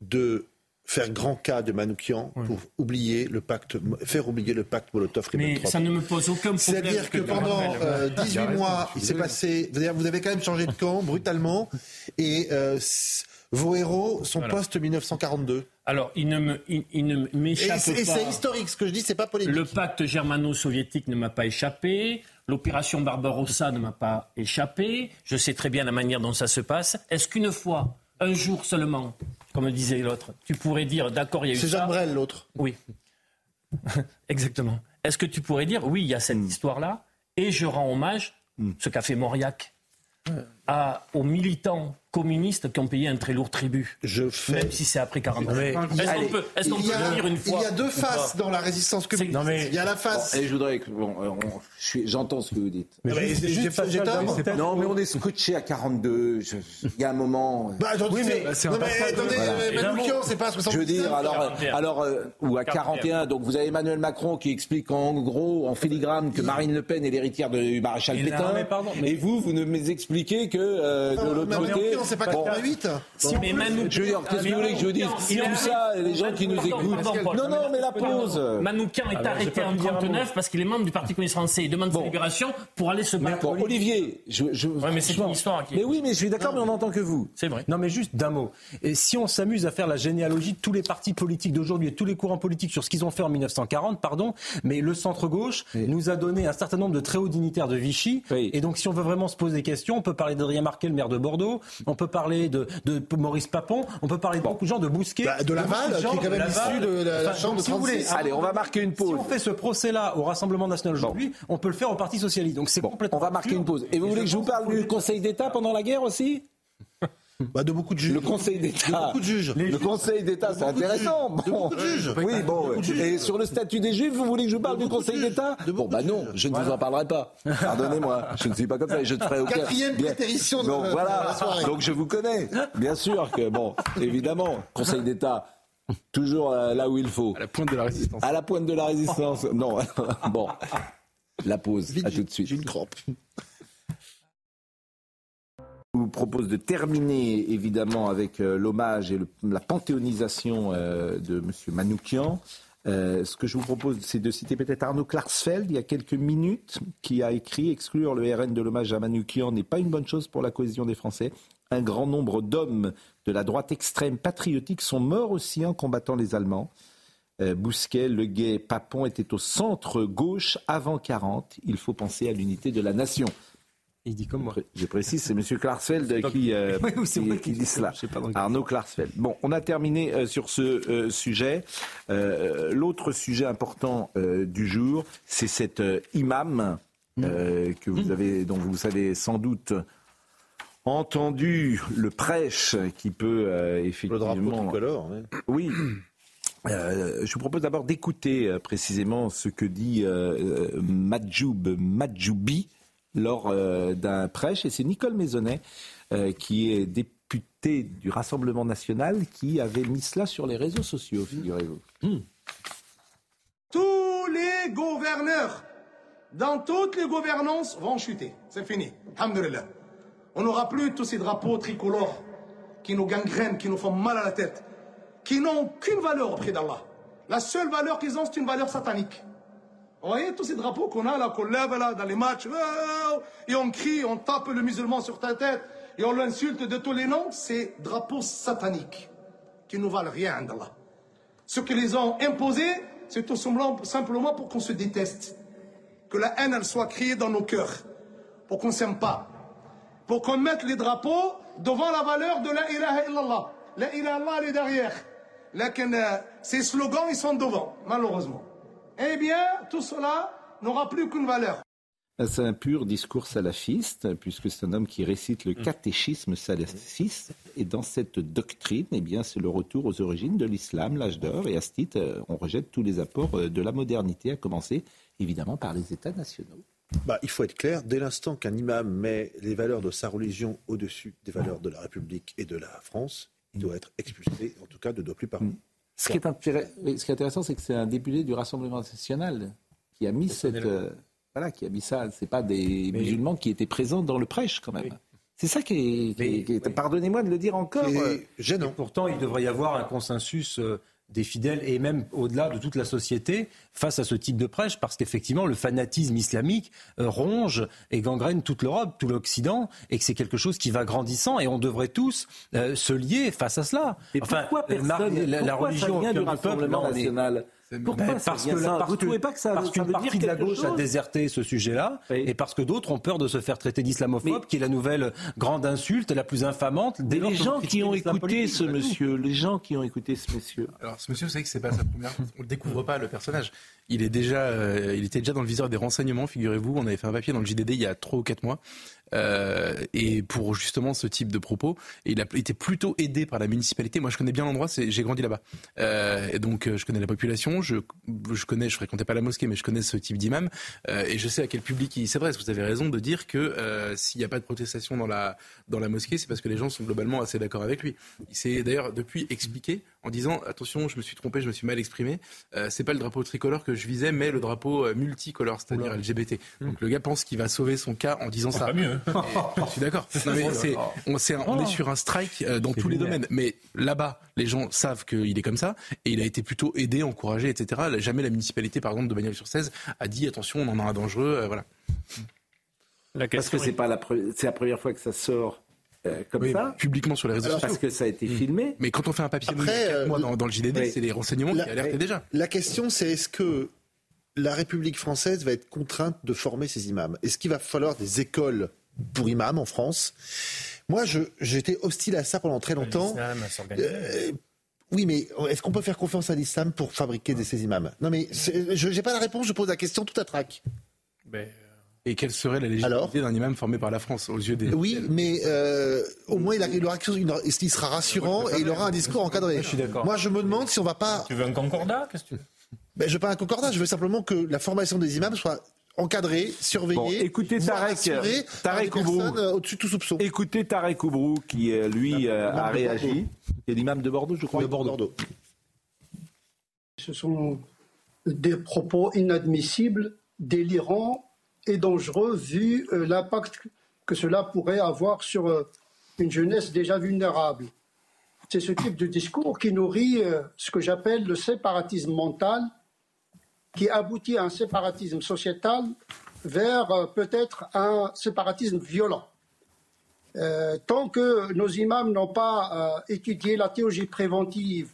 de faire grand cas de Manoukian pour oublier le pacte, faire oublier le pacte Mais Molotov-Ribbentrop. ça ne me pose aucun problème. C'est-à-dire que pendant euh, 18 raison, mois, il s'est passé. c'est-à-dire Vous avez quand même changé de camp brutalement, et euh, vos héros sont Voilà. post-1942. Alors, il ne me- il- il ne Et m'échappe c'est et pas. c'est historique, ce que je dis, c'est pas polémique. Le pacte germano-soviétique ne m'a pas échappé. L'opération Barbarossa ne m'a pas échappé. Je sais très bien la manière dont ça se passe. Est-ce qu'une fois, un jour seulement, comme disait l'autre, tu pourrais dire d'accord, il y a eu C'est ça Jacques Brel, l'autre. Oui. [LAUGHS] Exactement. Est-ce que tu pourrais dire oui, il y a cette Hmm. histoire-là Et je rends hommage, Hmm. ce qu'a fait Mauriac, à, aux militants communistes qui ont payé un très lourd tribut. Je fais. Même si c'est après 40 ans. Mais- Est-ce qu'on peut, qu'on Il dire une il fois y a deux faces dans la résistance communiste. Non, mais- Il y a la face. Et je voudrais que. Bon, euh, j'entends ce que vous dites. Mais Ah bah, juste- c'est j'ai juste- pas. Non, mais on est scotché à 42. Je- Il y a un moment. Bah, attends, Oui, mais c'est non, un mais attendez, Voilà. mais Manoukian, c'est pas à 70 Je veux dire, alors, 41. alors euh, ou à 41, donc vous avez Emmanuel Macron qui explique en gros, en filigrane, que Marine Le Pen est l'héritière du maréchal Pétain. mais pardon, mais- Et vous, vous ne m'expliquez que euh, de l'autre Manoukian, côté. c'est pas Bon, 88 Si, mais Manoukian- Je veux dire, qu'est-ce que vous voulez que je vous dise Il Tout ça, les gens qui nous écoutent. Non, non, mais la pause. Manoukian est arrêté en pu dire un mot. 39 parce qu'il est membre du Parti communiste français. Il demande sa libération pour aller se battre. Bon, Olivier, je, mais c'est une histoire qui Mais oui, mais je suis d'accord, mais on n'entend que vous. C'est vrai. Non, mais juste d'un mot. Et si on s'amuse à faire la généalogie de tous les partis politiques d'aujourd'hui et tous les courants politiques sur ce qu'ils ont fait en 1940, pardon, mais le centre-gauche nous a donné un certain nombre de très hauts dignitaires de Vichy. Oui. Et donc, si on veut vraiment se poser des questions, on peut parler d'Adrien Marquet, le maire de Bordeaux, on peut parler de, de Maurice Papon, on peut parler de beaucoup de gens, de Bousquet. Bah, de Laval, beaucoup qui est quand même de issu de la- la chambre de si vous voulez, 36. Allez, on va marquer une si pause. on fait ce procès-là au Rassemblement national aujourd'hui, on peut le faire au Parti socialiste. Donc c'est Bon, complètement. on va marquer une pause. Et vous voulez que je vous parle du Conseil d'État pendant la guerre aussi? Bah, de beaucoup de juges. Le Conseil De d'État. beaucoup de juges. Le Conseil d'État, c'est de intéressant. juges. De Bon. beaucoup de juges. Oui, bon. de juges. Et sur le statut des Juifs, vous voulez que je vous parle De du de Conseil d'État De Bon, bah de non, je ne vous en parlerai pas. Pardonnez-moi, je ne suis pas comme ça et je ne ferai aucun. Quatrième prétérition de de voilà, la soirée. donc je vous connais. Bien sûr que, bon, évidemment, Conseil d'État, toujours euh, là où il faut. À la pointe de la résistance. À la pointe de la résistance. Non, [LAUGHS] bon. La pause, Vite, à tout de suite. J'ai une crampe. Vous propose de terminer évidemment avec euh, l'hommage et la panthéonisation euh, de M. Manoukian. Euh, ce que je vous propose, c'est de citer peut-être Arnaud Klarsfeld, il y a quelques minutes, qui a écrit Exclure le RN de l'hommage à Manoukian n'est pas une bonne chose pour la cohésion des Français. Un grand nombre d'hommes de la droite extrême patriotique sont morts aussi en combattant les Allemands. Bousquet, Le Guet, Papon étaient au centre gauche avant 40. Il faut penser à l'unité de la nation. Il dit comme moi. Je précise, c'est M. Klarsfeld qui, euh, [LAUGHS] Oui, qui- qui qui- dit cela. pas Arnaud Klarsfeld. Bon, on a terminé euh, sur ce euh, sujet. Euh, L'autre sujet important euh, du jour, c'est cet euh, imam euh, que vous avez, dont vous avez sans doute entendu le prêche qui peut euh, Le drapeau effectivement tricolore. ouais. oui. Euh, je vous propose d'abord d'écouter euh, précisément ce que dit euh, euh, Madjoub Madjoubi lors euh, d'un prêche, et c'est Nicole Maisonnet, euh, qui est députée du Rassemblement national, qui avait mis cela sur les réseaux sociaux, figurez-vous. Tous les gouverneurs dans toutes les gouvernances vont chuter. C'est fini. Alhamdulillah. On n'aura plus tous ces drapeaux tricolores qui nous gangrènent, qui nous font mal à la tête, qui n'ont aucune valeur auprès d'Allah. La seule valeur qu'ils ont, c'est une valeur satanique. Vous voyez tous ces drapeaux qu'on a là, qu'on lève là dans les matchs, oh, et on crie, on tape le musulman sur ta tête, et on l'insulte de tous les noms, c'est drapeaux sataniques qui ne valent rien d'Allah. Ce qu'ils les ont imposés, c'est tout simplement- pour qu'on se déteste. Que la haine, elle soit créée dans nos cœurs. Pour qu'on s'aime pas. Pour qu'on mette les drapeaux devant la valeur de la ilaha illallah. La ilaha illallah, elle est derrière. Euh, ces slogans, ils sont devant, malheureusement. Eh bien, tout cela n'aura plus qu'une valeur. C'est un pur discours salafiste, puisque c'est un homme qui récite le catéchisme salafiste. Et dans cette doctrine, eh bien, c'est le retour aux origines de l'islam, l'âge d'or. Et à ce titre, euh, on rejette tous les apports euh, de la modernité, à commencer évidemment par les États nationaux. Bah, il faut être clair, dès l'instant qu'un imam met les valeurs de sa religion au-dessus des valeurs de la République et de la France, il doit être expulsé, en tout cas, ne doit plus parler. Ce qui est, intéress- oui, ce qui est intéressant, c'est que c'est un député du Rassemblement national qui a mis cette, euh, voilà, qui a mis ça. C'est pas des musulmans qui étaient présents dans le prêche, quand même. C'est ça qui est. Pardonnez-moi de le dire encore. euh, gênant. Pourtant, il devrait y avoir un consensus euh, des fidèles et même au-delà de toute la société face à ce type de prêche, parce qu'effectivement, le fanatisme islamique euh, ronge et gangrène toute l'Europe, tout l'Occident, et que c'est quelque chose qui va grandissant, et on devrait tous euh, se lier face à cela. Mais pourquoi euh, personne, la, la pourquoi ça religion vient du du peuple, national Pourquoi Ben, parce que, parce Vous trouvez pas que ça, parce ça qu'une veut dire partie de la gauche a déserté ce sujet-là, et parce que d'autres ont peur de se faire traiter d'islamophobe, qui est la nouvelle grande insulte, la plus infamante. dès les gens qui ont écouté ce monsieur, les gens qui ont écouté ce monsieur, Alors, ce monsieur, vous savez que c'est pas sa première. On le découvre pas le personnage. Il est déjà, euh, il était déjà dans le viseur des renseignements. Figurez-vous, on avait fait un papier dans le JDD il y a trois ou quatre mois, euh, et pour justement ce type de propos. Et il a été plutôt aidé par la municipalité. Moi, je connais bien l'endroit. J'ai grandi là-bas, euh, et donc euh, je connais la population. Je, je connais, je fréquentais pas la mosquée, mais je connais ce type d'imam, euh, et je sais à quel public il s'adresse. Vous avez raison de dire que s'il n'y a pas de protestation dans la dans la mosquée, c'est parce que les gens sont globalement assez d'accord avec lui. Il s'est d'ailleurs depuis expliqué en disant attention, je me suis trompé, je me suis mal exprimé. C'est pas le drapeau tricolore que je visais, mais le drapeau multicolore, c'est-à-dire LGBT. Donc le gars pense qu'il va sauver son cas en disant ça. Mieux. Je suis d'accord. [LAUGHS] On, on est sur un strike euh, dans tous les domaines. Mais là-bas, les gens savent qu'il est comme ça et il a été plutôt aidé, encouragé, etc. Jamais la municipalité, par exemple, de Bagnols-sur-Cèze a dit attention, on en a un dangereux. euh, voilà. La parce que c'est pas la, pre- c'est la première fois que ça sort euh, comme Oui, ça, publiquement sur les réseaux Alors, sociaux. parce que ça a été filmé. Mais quand on fait un papier Après, euh, mois dans, dans le JDD, oui. c'est les renseignements La- qui alertaient déjà. La question, c'est est-ce que la République française va être contrainte de former ses imams? Est-ce qu'il va falloir des écoles pour imams en France Moi, j'étais hostile à ça pendant très longtemps. Euh, oui, mais est-ce qu'on peut faire confiance à l'islam pour fabriquer des, ces imams? Non, mais je n'ai pas la réponse, je pose la question tout à trac. Ben, Et quelle serait la Alors légitimité d'un imam formé par la France aux yeux des. Oui, mais euh, au moins il, a- il aura chose- il sera rassurant et il aura un discours encadré. Je suis d'accord. Moi, je me demande si on va pas. tu veux un concordat? Qu'est-ce que tu veux? Ben, je veux pas un concordat, je veux simplement que la formation des imams soit encadrée, surveillée. Bon, écoutez Tarek, assurée par Tarek euh, au-dessus de tout soupçon. Écoutez Tarek Oubrou qui, euh, lui, euh, a réagi. C'est l'imam de Bordeaux, je crois. de Bordeaux. Ce sont des propos inadmissibles, délirants et dangereux vu euh, l'impact que cela pourrait avoir sur euh, une jeunesse déjà vulnérable. C'est ce type de discours qui nourrit ce que j'appelle le séparatisme mental, qui aboutit à un séparatisme sociétal vers euh, peut-être un séparatisme violent. Euh, tant que nos imams n'ont pas euh, étudié la théologie préventive,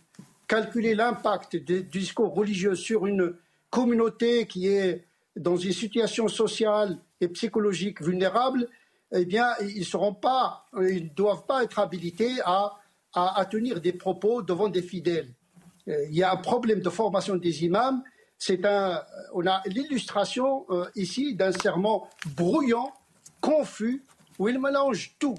calculé l'impact des discours religieux sur une communauté qui est dans une situation sociale et psychologique vulnérable, eh bien, ils ne doivent pas être habilités à, tenir des propos devant des fidèles. Il y a un problème de formation des imams. C'est un, on a l'illustration euh, ici d'un serment brouillant, confus, où il mélange tout.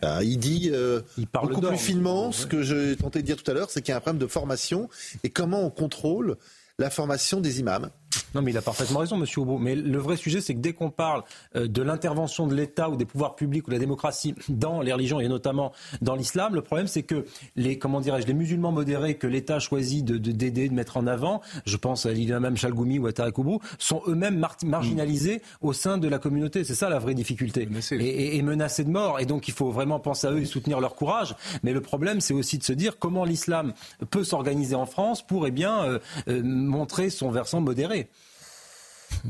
Ah, il dit euh, Il parle beaucoup plus finement ce que je tentais de dire tout à l'heure, c'est qu'il y a un problème de formation et comment on contrôle la formation des imams. Non, mais il a parfaitement raison, Monsieur Aubeau. Mais le vrai sujet, c'est que dès qu'on parle euh, de l'intervention de l'État ou des pouvoirs publics ou de la démocratie dans les religions et notamment dans l'islam, le problème, c'est que les, comment dirais-je, les musulmans modérés que l'État choisit de, de, d'aider, de mettre en avant, je pense à l'imam Chalgoumi ou à Tarek Oubrou, sont eux-mêmes mar- marginalisés au sein de la communauté. C'est ça la vraie difficulté. Menacés. Et, et- et menacés de mort. Et donc, il faut vraiment penser à eux et soutenir leur courage. Mais le problème, c'est aussi de se dire comment l'islam peut s'organiser en France pour, eh bien, euh, euh, montrer son versant modéré. [LAUGHS]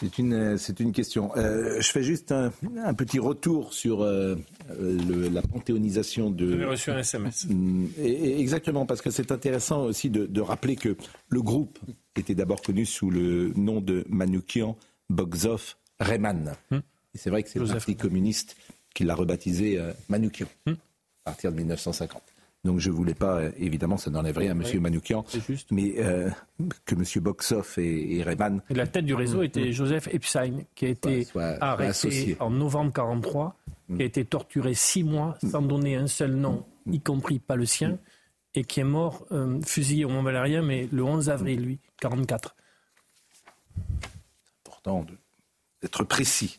C'est une, c'est une question. Euh, je fais juste un, un petit retour sur euh, le- la panthéonisation de. reçu un SMS. Mm, et- et exactement, parce que c'est intéressant aussi de, de rappeler que le groupe était d'abord connu sous le nom de Manoukian, Bogzov, Reyman. Et c'est vrai que c'est le Parti communiste qui l'a rebaptisé euh, Manoukian à partir de 1950. Donc je voulais pas, euh, évidemment, ça n'enlève rien à M. Manoukian, C'est juste. mais euh, que M. Boksov et, et Reyman Et la tête du réseau était Joseph Epstein, qui a été Soit- soit arrêté associé. en novembre 43, qui a été torturé six mois sans donner un seul nom, y compris pas le sien, et qui est mort euh, fusillé au Mont Valérien, mais le 11 avril, lui, 44. important de- d'être précis.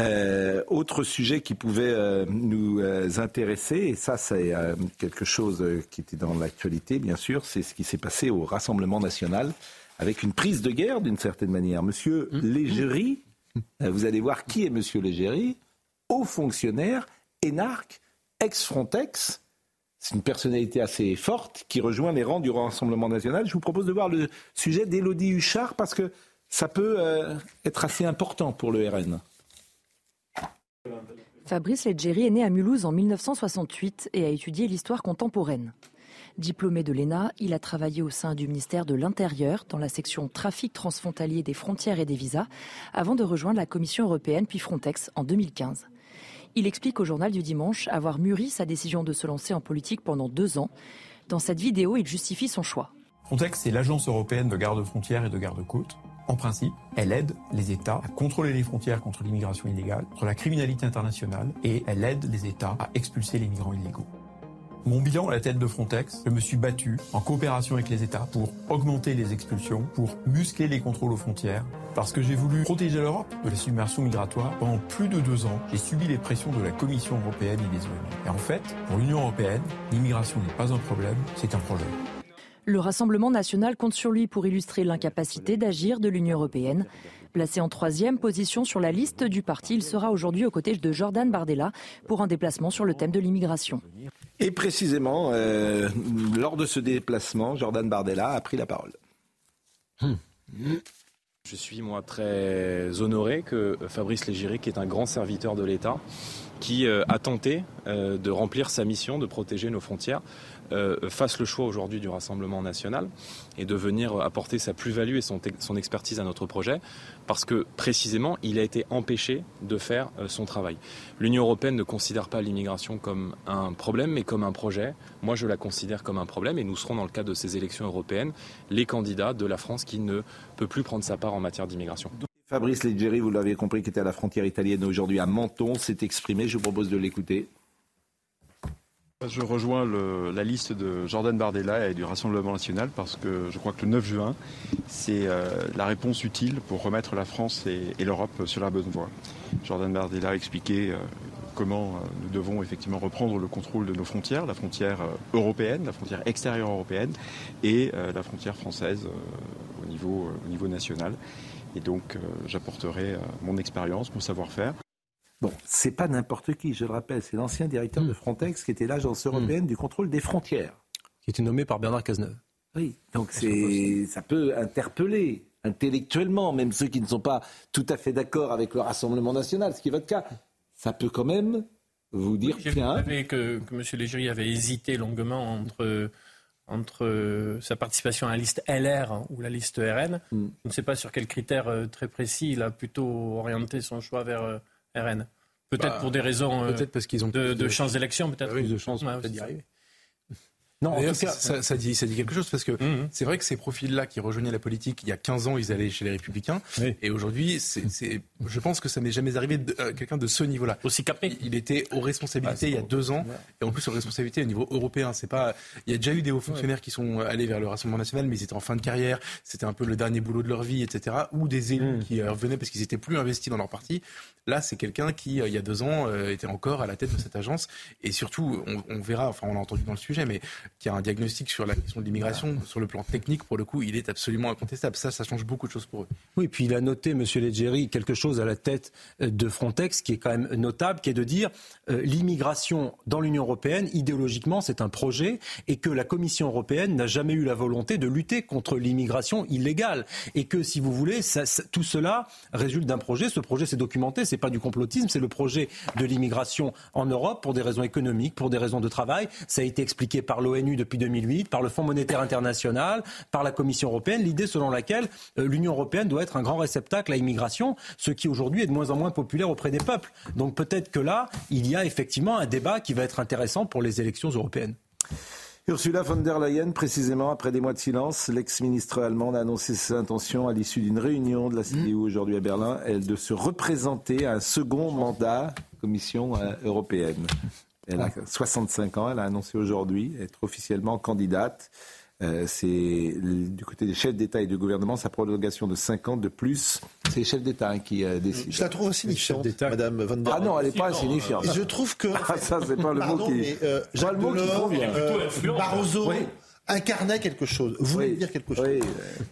Euh, autre sujet qui pouvait euh, nous euh, intéresser, et ça c'est quelque chose qui était dans l'actualité bien sûr, c'est ce qui s'est passé au Rassemblement national avec une prise de guerre d'une certaine manière. Monsieur Légéry, euh, vous allez voir qui est Monsieur Légéry, haut fonctionnaire, énarque, ex-Frontex, c'est une personnalité assez forte qui rejoint les rangs du Rassemblement national. Je vous propose de voir le sujet d'Élodie Huchard parce que ça peut être assez important pour le RN. Fabrice Leggeri est né à Mulhouse en 1968 et a étudié l'histoire contemporaine. Diplômé de l'ENA, il a travaillé au sein du ministère de l'Intérieur dans la section trafic transfrontalier des frontières et des visas avant de rejoindre la Commission européenne puis Frontex en 2015. Il explique au journal du dimanche avoir mûri sa décision de se lancer en politique pendant deux ans. Dans cette vidéo, il justifie son choix. Frontex, c'est l'agence européenne de garde-frontières et de garde-côtes. En principe, elle aide les États à contrôler les frontières contre l'immigration illégale, contre la criminalité internationale, et elle aide les États à expulser les migrants illégaux. Mon bilan à la tête de Frontex, je me suis battu en coopération avec les États pour augmenter les expulsions, pour muscler les contrôles aux frontières, parce que j'ai voulu protéger l'Europe de la submersion migratoire. Pendant plus de deux ans, j'ai subi les pressions de la Commission européenne et des ONU. Et en fait, pour l'Union européenne, l'immigration n'est pas un problème, c'est un projet. Le Rassemblement national compte sur lui pour illustrer l'incapacité d'agir de l'Union européenne. Placé en troisième position sur la liste du parti, il sera aujourd'hui aux côtés de Jordan Bardella pour un déplacement sur le thème de l'immigration. Et précisément, euh, lors de ce déplacement, Jordan Bardella a pris la parole. Je suis moi très honoré que Fabrice Légiri, qui est un grand serviteur de l'État, qui euh, a tenté euh, de remplir sa mission de protéger nos frontières, fasse le choix aujourd'hui du Rassemblement national et de venir apporter sa plus-value et son, son, expertise à notre projet, parce que précisément, il a été empêché de faire euh, son travail. L'Union européenne ne considère pas l'immigration comme un problème, mais comme un projet. Moi, je la considère comme un problème, et nous serons dans le cadre de ces élections européennes les candidats de la France qui ne peut plus prendre sa part en matière d'immigration. Fabrice Leggeri, vous l'avez compris, qui était à la frontière italienne aujourd'hui à Menton, s'est exprimé. Je vous propose de l'écouter. Je rejoins la liste de Jordan Bardella et du Rassemblement national parce que je crois que le 9 juin, c'est euh, la réponse utile pour remettre la France et, l'Europe sur la bonne voie. Jordan Bardella a expliqué euh, comment euh, nous devons effectivement reprendre le contrôle de nos frontières, la frontière européenne, la frontière extérieure européenne et la frontière française au, niveau, au niveau national. Et donc j'apporterai mon expérience, mon savoir-faire. Bon, c'est pas n'importe qui, je le rappelle, c'est l'ancien directeur mmh. de Frontex qui était l'agence européenne mmh. du contrôle des frontières. Qui était nommé par Bernard Cazeneuve. Oui, donc c'est, ça peut interpeller intellectuellement, même ceux qui ne sont pas tout à fait d'accord avec le Rassemblement national, ce qui est votre cas. Ça peut quand même vous dire, oui, tiens... que, que M. Légeri avait hésité longuement entre entre sa participation à la liste LR ou la liste RN. Mm. Je ne sais pas sur quels critères très précis il a plutôt orienté son choix vers RN. Peut-être Bah, pour des raisons euh, peut-être parce qu'ils ont de, plus de chances d'élection, peut-être. Ah oui, de chances Ouais, peut-être d'y arriver. [LAUGHS] Non, en tout cas- ça, ça dit, ça dit quelque chose parce que Mhm. c'est vrai que ces profils-là qui rejoignaient la politique il y a 15 ans, ils allaient chez les Républicains. Et aujourd'hui, je pense que ça n'est jamais arrivé de euh, quelqu'un de ce niveau-là. Aussi capé. Il était aux responsabilités il y a deux ans et en plus aux responsabilités au niveau européen. C'est pas, il y a déjà eu des hauts fonctionnaires qui sont allés vers le Rassemblement national, mais ils étaient en fin de carrière. C'était un peu le dernier boulot de leur vie, etc. Ou des élus qui euh, revenaient parce qu'ils étaient plus investis dans leur parti. Là, c'est quelqu'un qui, euh, il y a deux ans, euh, était encore à la tête de cette agence. Et surtout, on, verra, enfin, on l'a entendu dans le sujet, mais qui a un diagnostic sur la question de l'immigration, sur le plan technique, pour le coup, il est absolument incontestable. Ça, ça change beaucoup de choses pour eux. Oui, puis il a noté, M. Leggeri, quelque chose à la tête euh, de Frontex qui est quand même notable, qui est de dire euh, l'immigration dans l'Union européenne, idéologiquement, c'est un projet et que la Commission européenne n'a jamais eu la volonté de lutter contre l'immigration illégale. Et que, si vous voulez, tout cela résulte d'un projet. Ce projet, c'est documenté, c'est pas du complotisme, c'est le projet de l'immigration en Europe pour des raisons économiques, pour des raisons de travail. Ça a été expliqué par l'ONU depuis 2008, par le Fonds monétaire international, par la Commission européenne. L'idée selon laquelle euh, l'Union européenne doit être un grand réceptacle à immigration, ce qui aujourd'hui est de moins en moins populaire auprès des peuples. Donc peut-être que là, il y a effectivement un débat qui va être intéressant pour les élections européennes. Ursula von der Leyen, précisément après des mois de silence, l'ex-ministre allemande a annoncé ses intentions à l'issue d'une réunion de la CDU aujourd'hui à Berlin, elle de se représenter à un second mandat Commission euh, européenne. Elle a 65 ans, elle a annoncé aujourd'hui être officiellement candidate. Euh, c'est du côté des chefs d'État et de gouvernement sa prolongation de 5 ans de plus. C'est les chefs d'État hein, qui euh, décident. Je la trouve insignifiante, Madame Van der Ah non, elle n'est pas insignifiante. Je trouve que. Ah, ça, c'est pas le mot qui- mais, euh, pas le mot qui Delors, convient. euh, Barroso Oui. incarnait quelque chose, voulait dire quelque chose.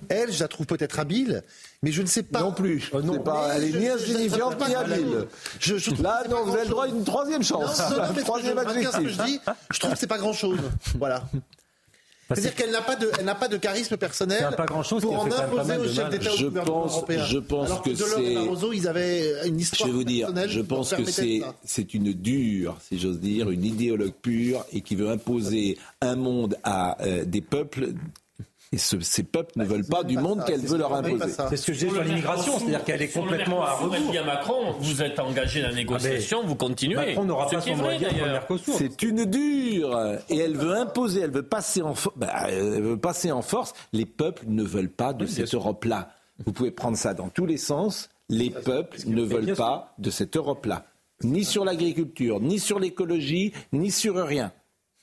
Elle, je la trouve peut-être habile, mais je ne sais pas. Non plus. C'est pas- elle est Je- ni insignifiante ni habile. Je, je Là, que c'est non, vous avez le droit à une troisième chance. Non, non, non, Troisième je- adjectif. je dis. Je trouve que c'est pas grand-chose. Voilà. C'est-à-dire qu'elle n'a pas de, elle n'a pas de charisme personnel pas grand-chose pour qui a en imposer au chef d'État au Je gouvernement pense- européen. je pense Alors que Delors et c'est- Barroso, ils avaient une Je vais vous dire, personnelle je pense que c'est c'est une dure, si j'ose dire, une idéologue pure et qui veut imposer un monde à euh, des peuples. Et ce- ces peuples ne veulent pas du monde ça, qu'elle c'est veut leur imposer. C'est ce que j'ai sur l'immigration, c'est-à-dire qu'elle est complètement à rebours. dit à Macron, vous êtes engagé dans la négociation, vous continuez. Macron n'aura pas son mot à vrai dire pour le d'ailleurs. Mercosur. C'est une dure et elle veut imposer, elle veut passer en, fo- bah, elle veut passer en force. Les peuples ne veulent pas de cette Europe-là. Vous pouvez prendre ça dans tous les sens. Les peuples ne veulent pas de cette Europe-là, ni sur l'agriculture, ni sur l'écologie, ni sur rien.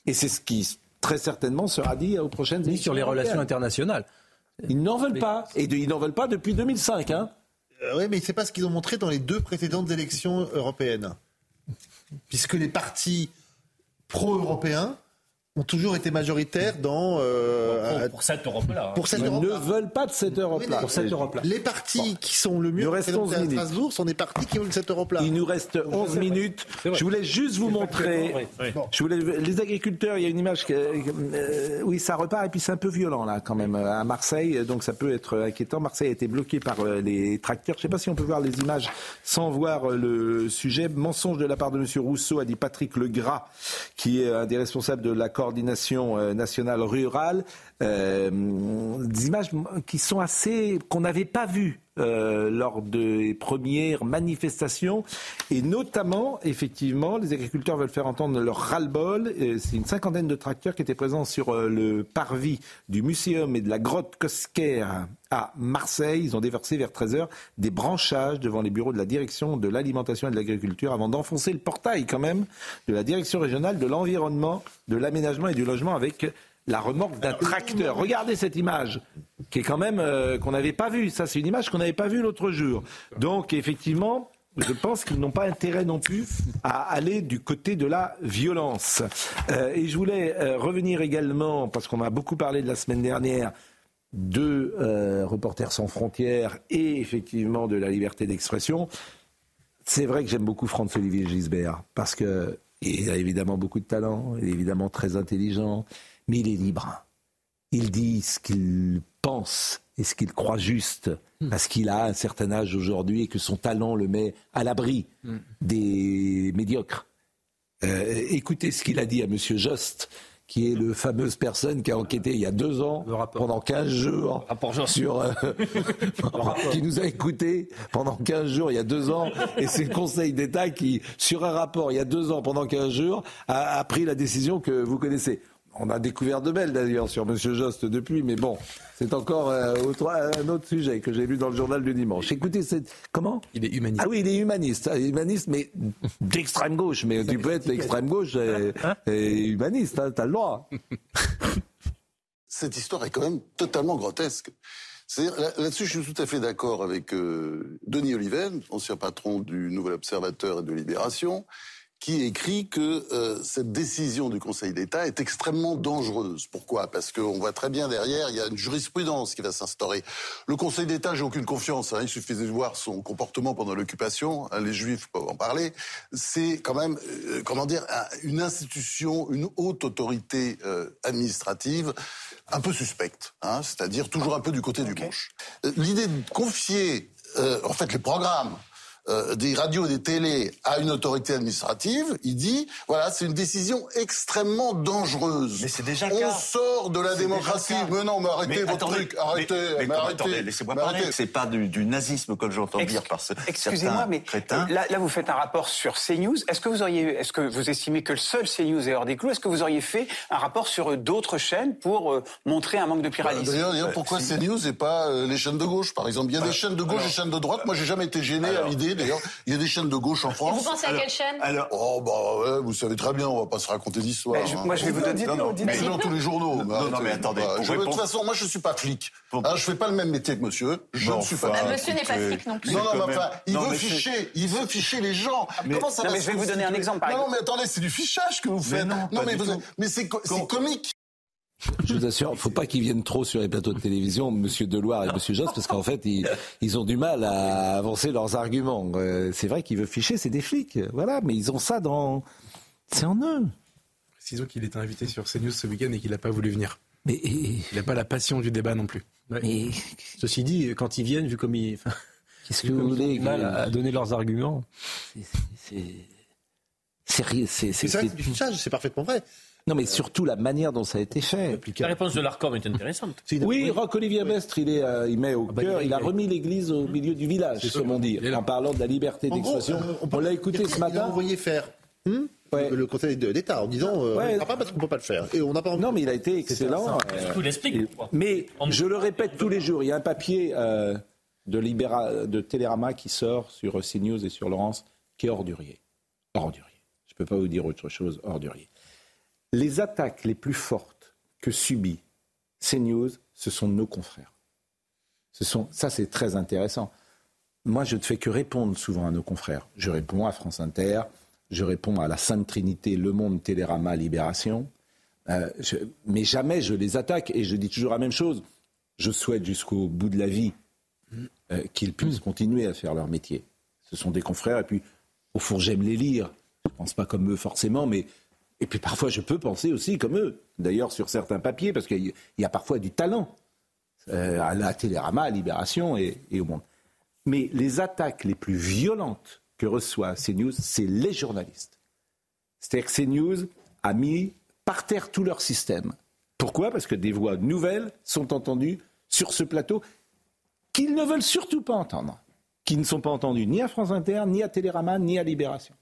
Et c'est ce qui très certainement sera dit aux prochaines Ni sur les relations internationales. Ils n'en veulent pas et de- ils n'en veulent pas depuis 2005. Hein. Euh, oui, mais c'est pas ce qu'ils ont montré dans les deux précédentes élections européennes. Puisque les partis pro-européens ont toujours été majoritaires dans. euh, Pour, pour cette Europe-là. pour cette Ils Europe ne veulent pas de cette Europe-là. mais Pour cette Europe-là. Les partis qui sont le mieux Il nous reste représentés 11 à. Strasbourg sont des partis qui veulent cette Europe-là. Il nous reste 11 minutes. Je voulais juste vous montrer. Je voulais, les agriculteurs, il y a une image que, euh, oui, ça repart et puis c'est un peu violent là quand même à Marseille, donc ça peut être inquiétant. Marseille a été bloqué par euh, les tracteurs. Je ne sais pas si on peut voir les images sans voir euh, le sujet. Mensonge de la part de Monsieur Rousseau, a dit Patrick Legras, qui est un des responsables de la coordination euh, nationale rurale. Euh, des images qui sont assez qu'on n'avait pas vues euh, lors des premières manifestations et notamment effectivement les agriculteurs veulent faire entendre leur ras-le-bol c'est une cinquantaine de tracteurs qui étaient présents sur le parvis du muséum et de la grotte Cosquer à Marseille ils ont déversé vers 13h des branchages devant les bureaux de la direction de l'alimentation et de l'agriculture avant d'enfoncer le portail quand même de la direction régionale de l'environnement de l'aménagement et du logement avec la remorque d'un tracteur. Regardez cette image, qui est quand même euh, qu'on n'avait pas vue. Ça, c'est une image qu'on n'avait pas vue l'autre jour. Donc, effectivement, je pense qu'ils n'ont pas intérêt non plus à aller du côté de la violence. Euh, et je voulais euh, revenir également, parce qu'on a beaucoup parlé de la semaine dernière, de euh, Reporters sans frontières et effectivement de la liberté d'expression. C'est vrai que j'aime beaucoup Franz-Olivier Gisbert, parce que il a évidemment beaucoup de talent, il est évidemment très intelligent, mais il est libre. Il dit ce qu'il pense et ce qu'il croit juste, parce qu'il a un certain âge aujourd'hui et que son talent le met à l'abri des médiocres. Euh, écoutez ce qu'il a dit à Monsieur Jost, qui est le fameuse personne qui a enquêté il y a deux ans, pendant 15 jours, sur, euh, [LAUGHS] qui nous a écouté pendant 15 jours il y a deux ans, et c'est le Conseil d'État qui, sur un rapport il y a deux ans, pendant 15 jours, a, a pris la décision que vous connaissez. On a découvert de belles d'ailleurs sur Monsieur Jost depuis, mais bon, c'est encore euh, autre- un autre sujet que j'ai lu dans le journal du dimanche. Écoutez, c'est comment? Il est humaniste. Ah oui, il est humaniste, Ah, humaniste, mais d'extrême gauche. Mais tu peux être d'extrême gauche et, et humaniste, hein, t'as le droit. cette histoire est quand même totalement grotesque. Là-dessus, je suis tout à fait d'accord avec euh, Denis Oliven, ancien patron du Nouvel Observateur et de Libération, qui écrit que euh, cette décision du Conseil d'État est extrêmement dangereuse. Pourquoi? Parce qu'on voit très bien derrière, il y a une jurisprudence qui va s'instaurer. Le Conseil d'État, j'ai aucune confiance. hein, il suffisait de voir son comportement pendant l'occupation. hein, les Juifs peuvent en parler. C'est quand même, euh, comment dire, un- une institution, une haute autorité euh, administrative un peu suspecte, hein, c'est-à-dire toujours un peu du côté du manche. Euh, L'idée de confier, en fait, les programmes euh, des radios et des télés à une autorité administrative, il dit, voilà, c'est une décision extrêmement dangereuse. Mais c'est déjà On le cas. sort de la démocratie. Mais non, mais arrêtez Mais votre attendez, truc, arrêtez, mais arrêtez. attendez, laissez-moi mais parler. arrêtez. C'est pas du, du nazisme que j'entends Ex- dire par ce, Excusez-moi, mais crétins. là, là, vous faites un rapport sur CNews. Est-ce que vous auriez, est-ce que vous estimez que le seul CNews est hors des clous? Est-ce que vous auriez fait un rapport sur euh, d'autres chaînes pour euh, montrer un manque de pluralisme? Bah, D'ailleurs, d'ailleurs, Euh, pourquoi CNews et pas euh, les chaînes de gauche, par exemple? Il y a des chaînes de gauche et des chaînes de droite. Moi, j'ai jamais été gêné à l'idée. D'ailleurs, il y a des chaînes de gauche en France. vous pensez à quelle chaîne Oh bah ouais, vous savez très bien, on va pas se raconter d'histoire. Hein. moi, je vais vous donner- Non, non, mais dans tous les journaux. Non, non, arrêtez. mais attendez, Bah, je- de toute façon, moi, je suis pas flic. Hein, je fais pas le même métier que monsieur. Je ne suis pas. Monsieur n'est pas flic non plus. Non, non, mais enfin, il Non, veut ficher, il veut ficher les gens. Comment ça Non, va mais je vais vous donner un exemple, Non, non, mais attendez, c'est du fichage que vous faites. non, mais, c'est comique. Je vous assure, il ne faut pas qu'ils viennent trop sur les plateaux de télévision, Monsieur Deloire et Monsieur Jost, parce qu'en fait, ils, ils ont du mal à avancer leurs arguments. Euh, c'est vrai qu'ils veulent ficher, c'est des flics, voilà, mais ils ont ça dans... C'est en eux. Précisons qu'il était invité sur CNews ce week-end et qu'il n'a pas voulu venir. Mais il n'a pas la passion du débat non plus. Mais... Ceci dit, quand ils viennent, vu comme ils. Qu'est-ce que vous voulez mal à donner leurs arguments. C'est c'est c'est parfaitement vrai. Non, mais surtout la manière dont ça a été fait. La réponse de l'ARCOM est intéressante. Oui, Roch-Olivier Mestre, il, est, euh, il met au bah, cœur, il- il a remis l'église au milieu du village, comme on dit, en parlant de la liberté d'expression. euh, on l'a écouté ce Il a matin. envoyé faire hmm, le Conseil d'État en disant euh, Ouais. on ne pas parce qu'on ne peut pas le faire. Et on n'a pas envie. Non, mais il a été excellent. euh, Surtout l'explique. mais je le répète tous les jours, il y a un papier euh, de, Libéra, de Télérama qui sort sur CNews et sur Laurence qui est ordurier. Ordurier. Je ne peux pas vous dire autre chose, ordurier. Les attaques les plus fortes que subit CNews, ce sont nos confrères. Ce sont, ça, c'est très intéressant. Moi, je ne fais que répondre souvent à nos confrères. Je réponds à France Inter, je réponds à la Sainte Trinité, Le Monde, Télérama, Libération. Euh, je- mais jamais je les attaque et je dis toujours la même chose. Je souhaite jusqu'au bout de la vie euh, qu'ils puissent continuer à faire leur métier. Ce sont des confrères et puis au fond j'aime les lire. Je ne pense pas comme eux forcément, mais et puis parfois je peux penser aussi comme eux. D'ailleurs sur certains papiers parce qu'il y- a parfois du talent euh, à la Télérama, à Libération et, et au Monde. Mais les attaques les plus violentes que reçoit CNews, c'est les journalistes. C'est-à-dire que CNews a mis par terre tout leur système. Pourquoi? Parce que des voix nouvelles sont entendues sur ce plateau qu'ils ne veulent surtout pas entendre, qui ne sont pas entendues ni à France Inter, ni à Télérama, ni à Libération.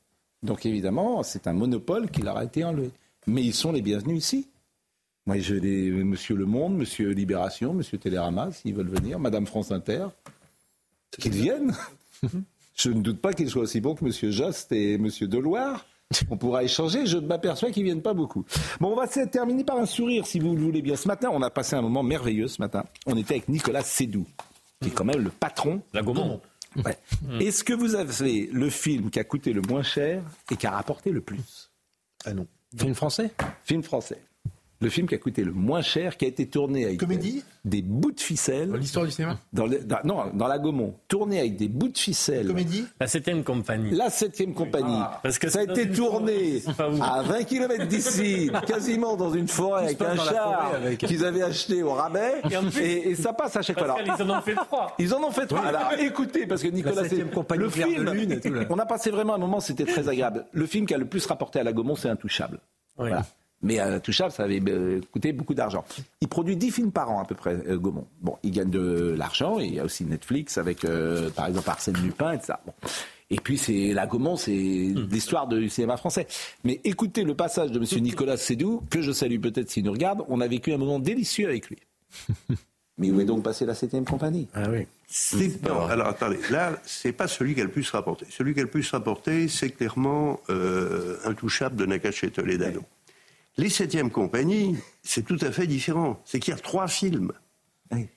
Donc évidemment, c'est un monopole qui leur a été enlevé. Mais ils sont les bienvenus ici. Moi, je les, Monsieur Le Monde, Monsieur Libération, Monsieur Télérama, s'ils veulent venir, Madame France Inter, qu'ils viennent. [LAUGHS] Je ne doute pas qu'ils soient aussi bons que Monsieur Jost et Monsieur Deloire. On pourra échanger, je m'aperçois qu'ils viennent pas beaucoup. Bon, on va se terminer par un sourire, si vous le voulez bien. Ce matin, on a passé un moment merveilleux ce matin. On était avec Nicolas Sédou, qui est quand même le patron. La Gaumont. Ouais. Est-ce que vous avez le film qui a coûté le moins cher et qui a rapporté le plus? Ah non. Film français? Film français. Le film qui a coûté le moins cher, qui a été tourné avec Comédie des bouts de ficelle. L'histoire du cinéma dans le- dans- Non, dans la Gaumont. Tourné avec des bouts de ficelle. Comédie La septième compagnie. La septième compagnie. Parce que ça a été dans tourné forêt, à 20 km d'ici, [LAUGHS] quasiment dans une forêt avec un dans char avec- qu'ils avaient acheté au rabais. Et en plus- Et, et ça passe à chaque fois. [LAUGHS] Ils en ont fait trois. Ils en ont fait trois. Alors écoutez, parce que Nicolas, septième c'est- compagnie le Claire de film, Lune et tout, là. on a passé vraiment un moment, c'était très agréable. Le film qui a le plus rapporté à la Gaumont, c'est Intouchable. Oui. Voilà. Mais Intouchable, ça avait euh, coûté beaucoup d'argent. Il produit 10 films par an à peu près, euh, Gaumont. Bon, il gagne de l'argent, et il y a aussi Netflix avec, euh, par exemple, Arsène Lupin et tout ça. Bon. Et puis, c'est la Gaumont, c'est l'histoire du cinéma français. Mais écoutez le passage de M. Nicolas Sédou, que je salue peut-être s'il nous regarde. On a vécu un moment délicieux avec lui. [LAUGHS] Mais où est donc passée la 7 compagnie? Ah oui. C'est non, alors attendez, là, c'est pas celui qui a le plus rapporté. Celui qui a le plus rapporté, c'est clairement euh, Intouchable de Nakache et Toledano. Les septièmes compagnies, c'est tout à fait différent. C'est qu'il y a trois films.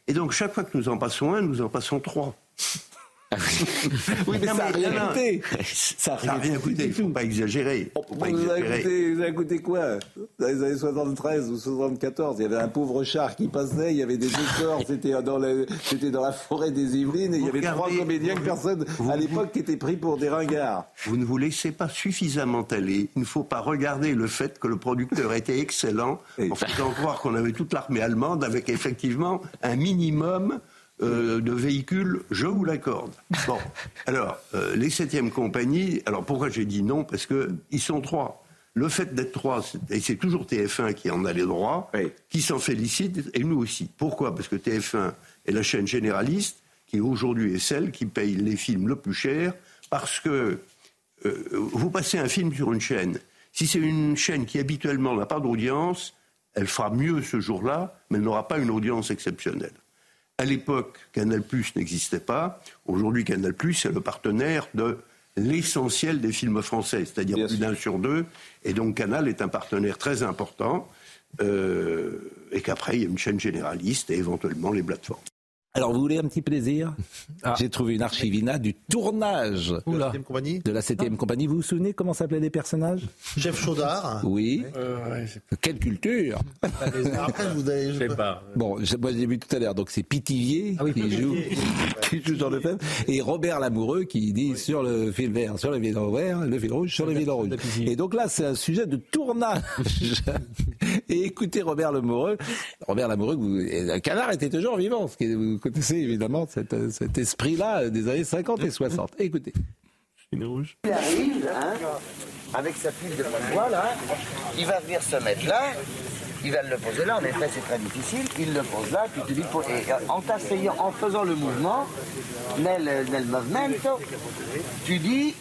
Et donc, chaque fois que nous en passons un, nous en passons trois. Oui, mais Non, ça a mais rien coûté. Ça n'a rien coûté, il ne faut pas exagérer. Faut pas Vous avez, coûté, vous avez coûté quoi? Dans les années 73 ou 74, il y avait un pauvre char qui passait, il y avait des décors, c'était dans, la forêt des Yvelines, et il y avait trois comédiens que personne vous- à l'époque qui étaient pris pour des ringards. Vous ne vous laissez pas suffisamment aller. Il ne faut pas regarder le fait que le producteur était excellent en faisant croire qu'on avait toute l'armée allemande avec effectivement un minimum euh, de véhicules, je vous l'accorde. Bon, [LAUGHS] alors, euh, les septièmes compagnies, alors pourquoi j'ai dit non? Parce que ils sont trois. Le fait d'être trois, et c'est toujours TF1 qui en a les droits, qui s'en félicite, et nous aussi. Pourquoi? Parce que TF1 est la chaîne généraliste, qui aujourd'hui est celle qui paye les films le plus cher, parce que euh, vous passez un film sur une chaîne. Si c'est une chaîne qui habituellement n'a pas d'audience, elle fera mieux ce jour-là, mais elle n'aura pas une audience exceptionnelle. À l'époque, Canal n'existait pas. Aujourd'hui, Canal est le partenaire de l'essentiel des films français, c'est-à-dire plus d'un sur deux. Et donc Canal est un partenaire très important. euh, et qu'après, il y a une chaîne généraliste et éventuellement les plateformes. Alors, vous voulez un petit plaisir [LAUGHS] J'ai trouvé une archivina du tournage De la 7e compagnie de la 7 compagnie. Vous vous souvenez comment s'appelaient les personnages Chef Chaudard. Oui. Quelle culture Après, vous allez. Je sais pas. Bon, je- moi j'ai vu tout à l'heure, donc c'est Pitivier [LAUGHS] qui, joue, qui joue dans le film, et Robert Lamoureux qui dit sur le fil vert, sur le fil vert, le fil rouge, sur le fil rouge. Et donc là, c'est un sujet de tournage. [LAUGHS] et écoutez Robert Lamoureux, Robert Lamoureux, vous- le canard était toujours vivant. Ce qui, vous connaissez évidemment cet, cet esprit-là des années 50 et 60. Écoutez. Il arrive, hein, avec sa pile de bois là, il va venir se mettre là, il va le poser là, en effet c'est très difficile, il le pose là, puis tu dis, et euh, en t'asseyant, en faisant le mouvement, nel, nel movimento, tu dis,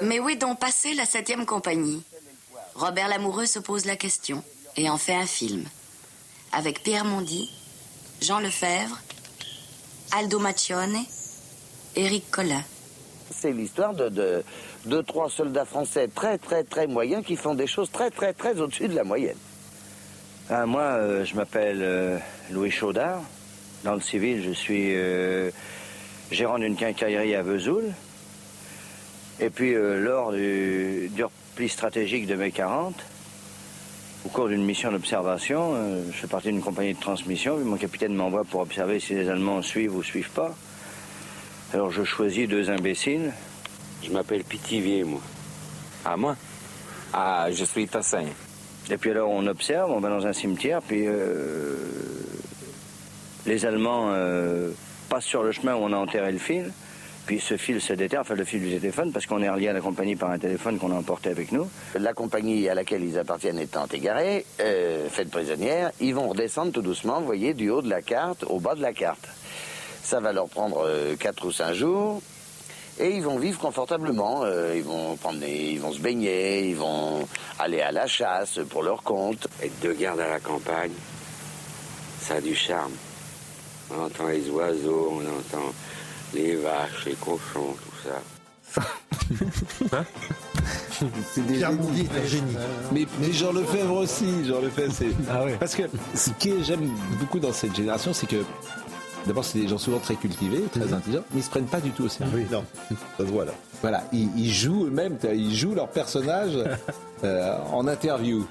Mais où est donc passée la septième compagnie? Robert Lamoureux se pose la question et en fait un film. Avec Pierre Mondy, Jean Lefebvre, Aldo Maccione, Éric Collin. c'est l'histoire de, de, de trois soldats français très très très moyens qui font des choses très très très au-dessus de la moyenne. Ah, moi, euh, je m'appelle euh, Louis Chaudard. Dans le civil, je suis euh, gérant d'une quincaillerie à Vesoul. Et puis, lors du, du repli stratégique de mai 40, au cours d'une mission d'observation, euh, je fais partie d'une compagnie de transmission. Puis mon capitaine m'envoie pour observer si les Allemands suivent ou suivent pas. Alors, je choisis deux imbéciles. Je m'appelle Pitivier, moi. Ah, moi? Ah, je suis Tassin. Et puis alors on observe, on va dans un cimetière, puis euh, les Allemands euh, passent sur le chemin où on a enterré le fil, puis ce fil se déterre, enfin le fil du téléphone, parce qu'on est relié à la compagnie par un téléphone qu'on a emporté avec nous. La compagnie à laquelle ils appartiennent étant égarée, euh, faite prisonnière, ils vont redescendre tout doucement, vous voyez, du haut de la carte au bas de la carte. Ça va leur prendre 4 ou 5 jours. Et ils vont vivre confortablement. euh, ils vont prendre des- ils vont se baigner, ils vont aller à la chasse pour leur compte. Être de garde à la campagne, ça a du charme. On entend les oiseaux, on entend les vaches, les cochons, tout ça. [LAUGHS] C'est des génies. Génie. Mais, mais Jean Lefebvre aussi, Jean Lefebvre, c'est. Parce que ce que j'aime beaucoup dans cette génération, c'est que d'abord, c'est des gens souvent très cultivés, très intelligents, mais ils se prennent pas du tout au sérieux. non, ça se voit là. Voilà, ils, ils jouent eux-mêmes, ils jouent leur personnage [LAUGHS] euh, en interview.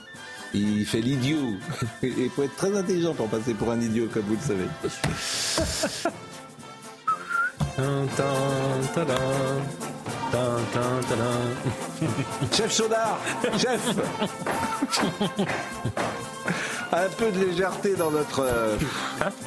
Il fait l'idiot. [LAUGHS] Et il faut être très intelligent pour passer pour un idiot, comme vous le savez. [LAUGHS] Chef Chaudard Chef Un peu de légèreté dans notre. euh,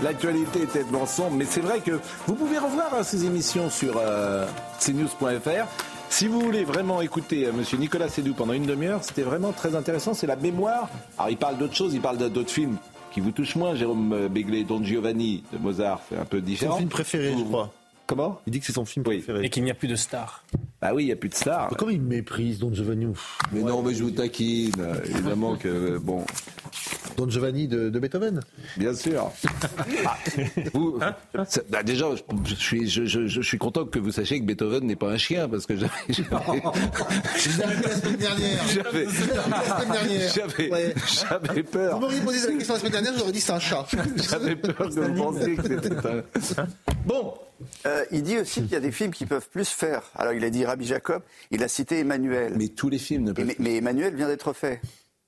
L'actualité est tellement sombre, mais c'est vrai que vous pouvez revoir hein, ces émissions sur euh, cnews.fr. Si vous voulez vraiment écouter euh, Monsieur Nicolas Sédou pendant une demi-heure, c'était vraiment très intéressant. C'est la mémoire. Alors il parle d'autres choses, il parle d'autres films qui vous touchent moins. Jérôme Béglé, Don Giovanni de Mozart, c'est un peu différent. Son film préféré, je crois. Comment Il dit que c'est son film préféré. Et qu'il n'y a plus de stars. Ah oui, il n'y a plus de stars. Comment il me méprise, Don Giovanni Mais non, mais je vous taquine. Évidemment que, euh, bon. Don Giovanni de, de Beethoven Bien sûr. [LAUGHS] Ah, vous- ça- bah, déjà, je, je suis, je, je- je suis content que vous sachiez que Beethoven n'est pas un chien, parce que j'avais. J'avais- la semaine dernière. J'avais Ouais. peur. Vous m'auriez posé la question la semaine dernière, j'aurais dit c'est un chat. J'avais peur que vous pensiez que c'était un. Bon. Euh, il dit aussi qu'il y a des films qui peuvent plus faire. Alors il a dit Rabbi Jacob, il a cité Emmanuel. Mais tous les films ne peuvent mais, mais Emmanuel vient d'être fait.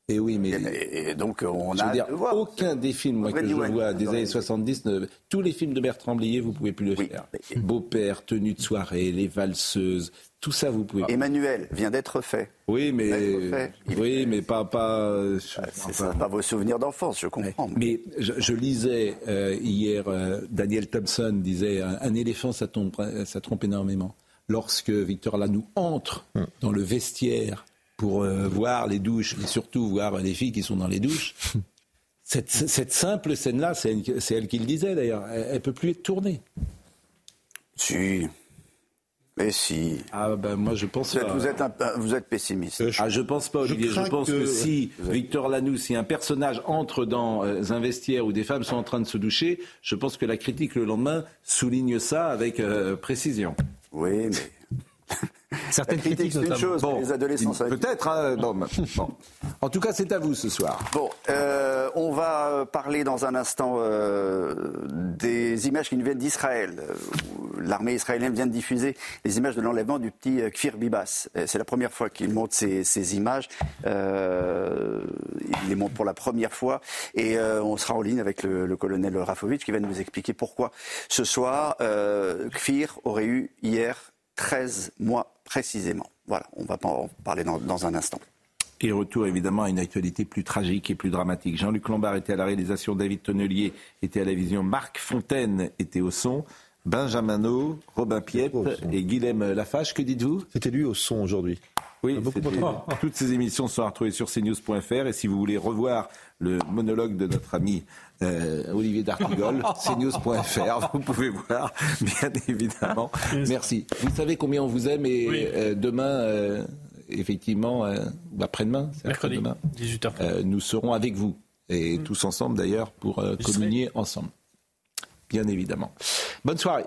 Et oui, mais. Et, donc on Je a veux dire, hâte de voir. aucun des films moi, que je vois des années 70, ne- tous les films de Bertrand Blier, vous pouvez plus le faire. Beau-père, tenue de soirée, les valseuses, tout ça, vous pouvez. Emmanuel vient d'être fait. Oui, mais fait. oui, mais pas pas. euh, C'est ça, pas vos souvenirs d'enfance, je comprends. Mais je, je lisais euh, hier, euh, Daniel Thompson disait un, un éléphant, ça, trompe, ça trompe énormément. Lorsque Victor Lanoux entre dans le vestiaire pour euh, voir les douches et surtout voir les filles qui sont dans les douches, [LAUGHS] cette, cette simple scène-là, c'est elle, c'est elle qui le disait d'ailleurs, elle, elle peut plus être tournée. Si. Mais si. Ah ben moi je pense Vous êtes, pas. vous êtes, un- vous êtes pessimiste. Ah, je pense pas, Olivier. Je, crains pense que, que- si Victor Lanoux, si un personnage entre dans euh, un vestiaire où des femmes sont en train de se doucher, je pense que la critique le lendemain souligne ça avec euh, précision. Oui, mais. [LAUGHS] Certaines critiques, c'est une chose, les adolescents, ça va être- Peut-être. hein, bon, bon. En tout cas, c'est à vous ce soir. Bon, euh, on va euh, parler dans un instant euh, des images qui nous viennent d'Israël. Où L'armée israélienne vient de diffuser les images de l'enlèvement du petit Kfir Bibas. C'est la première fois qu'il montre ces, ces images. Euh, il les montre pour la première fois. Et euh, on sera en ligne avec le, le colonel Rafovitch qui va nous expliquer pourquoi ce soir, euh, Kfir aurait eu hier 13 mois précisément. Voilà, on va en parler dans, dans un instant. Et retour évidemment à une actualité plus tragique et plus dramatique. Jean-Luc Lombard était à la réalisation, David Tonnelier était à la vision, Marc Fontaine était au son. Benjamin No, Robin Piette et Guilhem Lafache, que dites-vous? C'était lui au son aujourd'hui. Oui, [LAUGHS] toutes ces émissions sont retrouvées sur cnews.fr et si vous voulez revoir le monologue de notre ami euh, Olivier D'Artigol, [LAUGHS] cnews.fr, vous pouvez voir, bien évidemment. Merci. Vous savez combien on vous aime et euh, demain, euh, effectivement, après-demain, mercredi, demain, 18h. nous serons avec vous et tous ensemble d'ailleurs pour communier ensemble. Bien évidemment. Bonne soirée.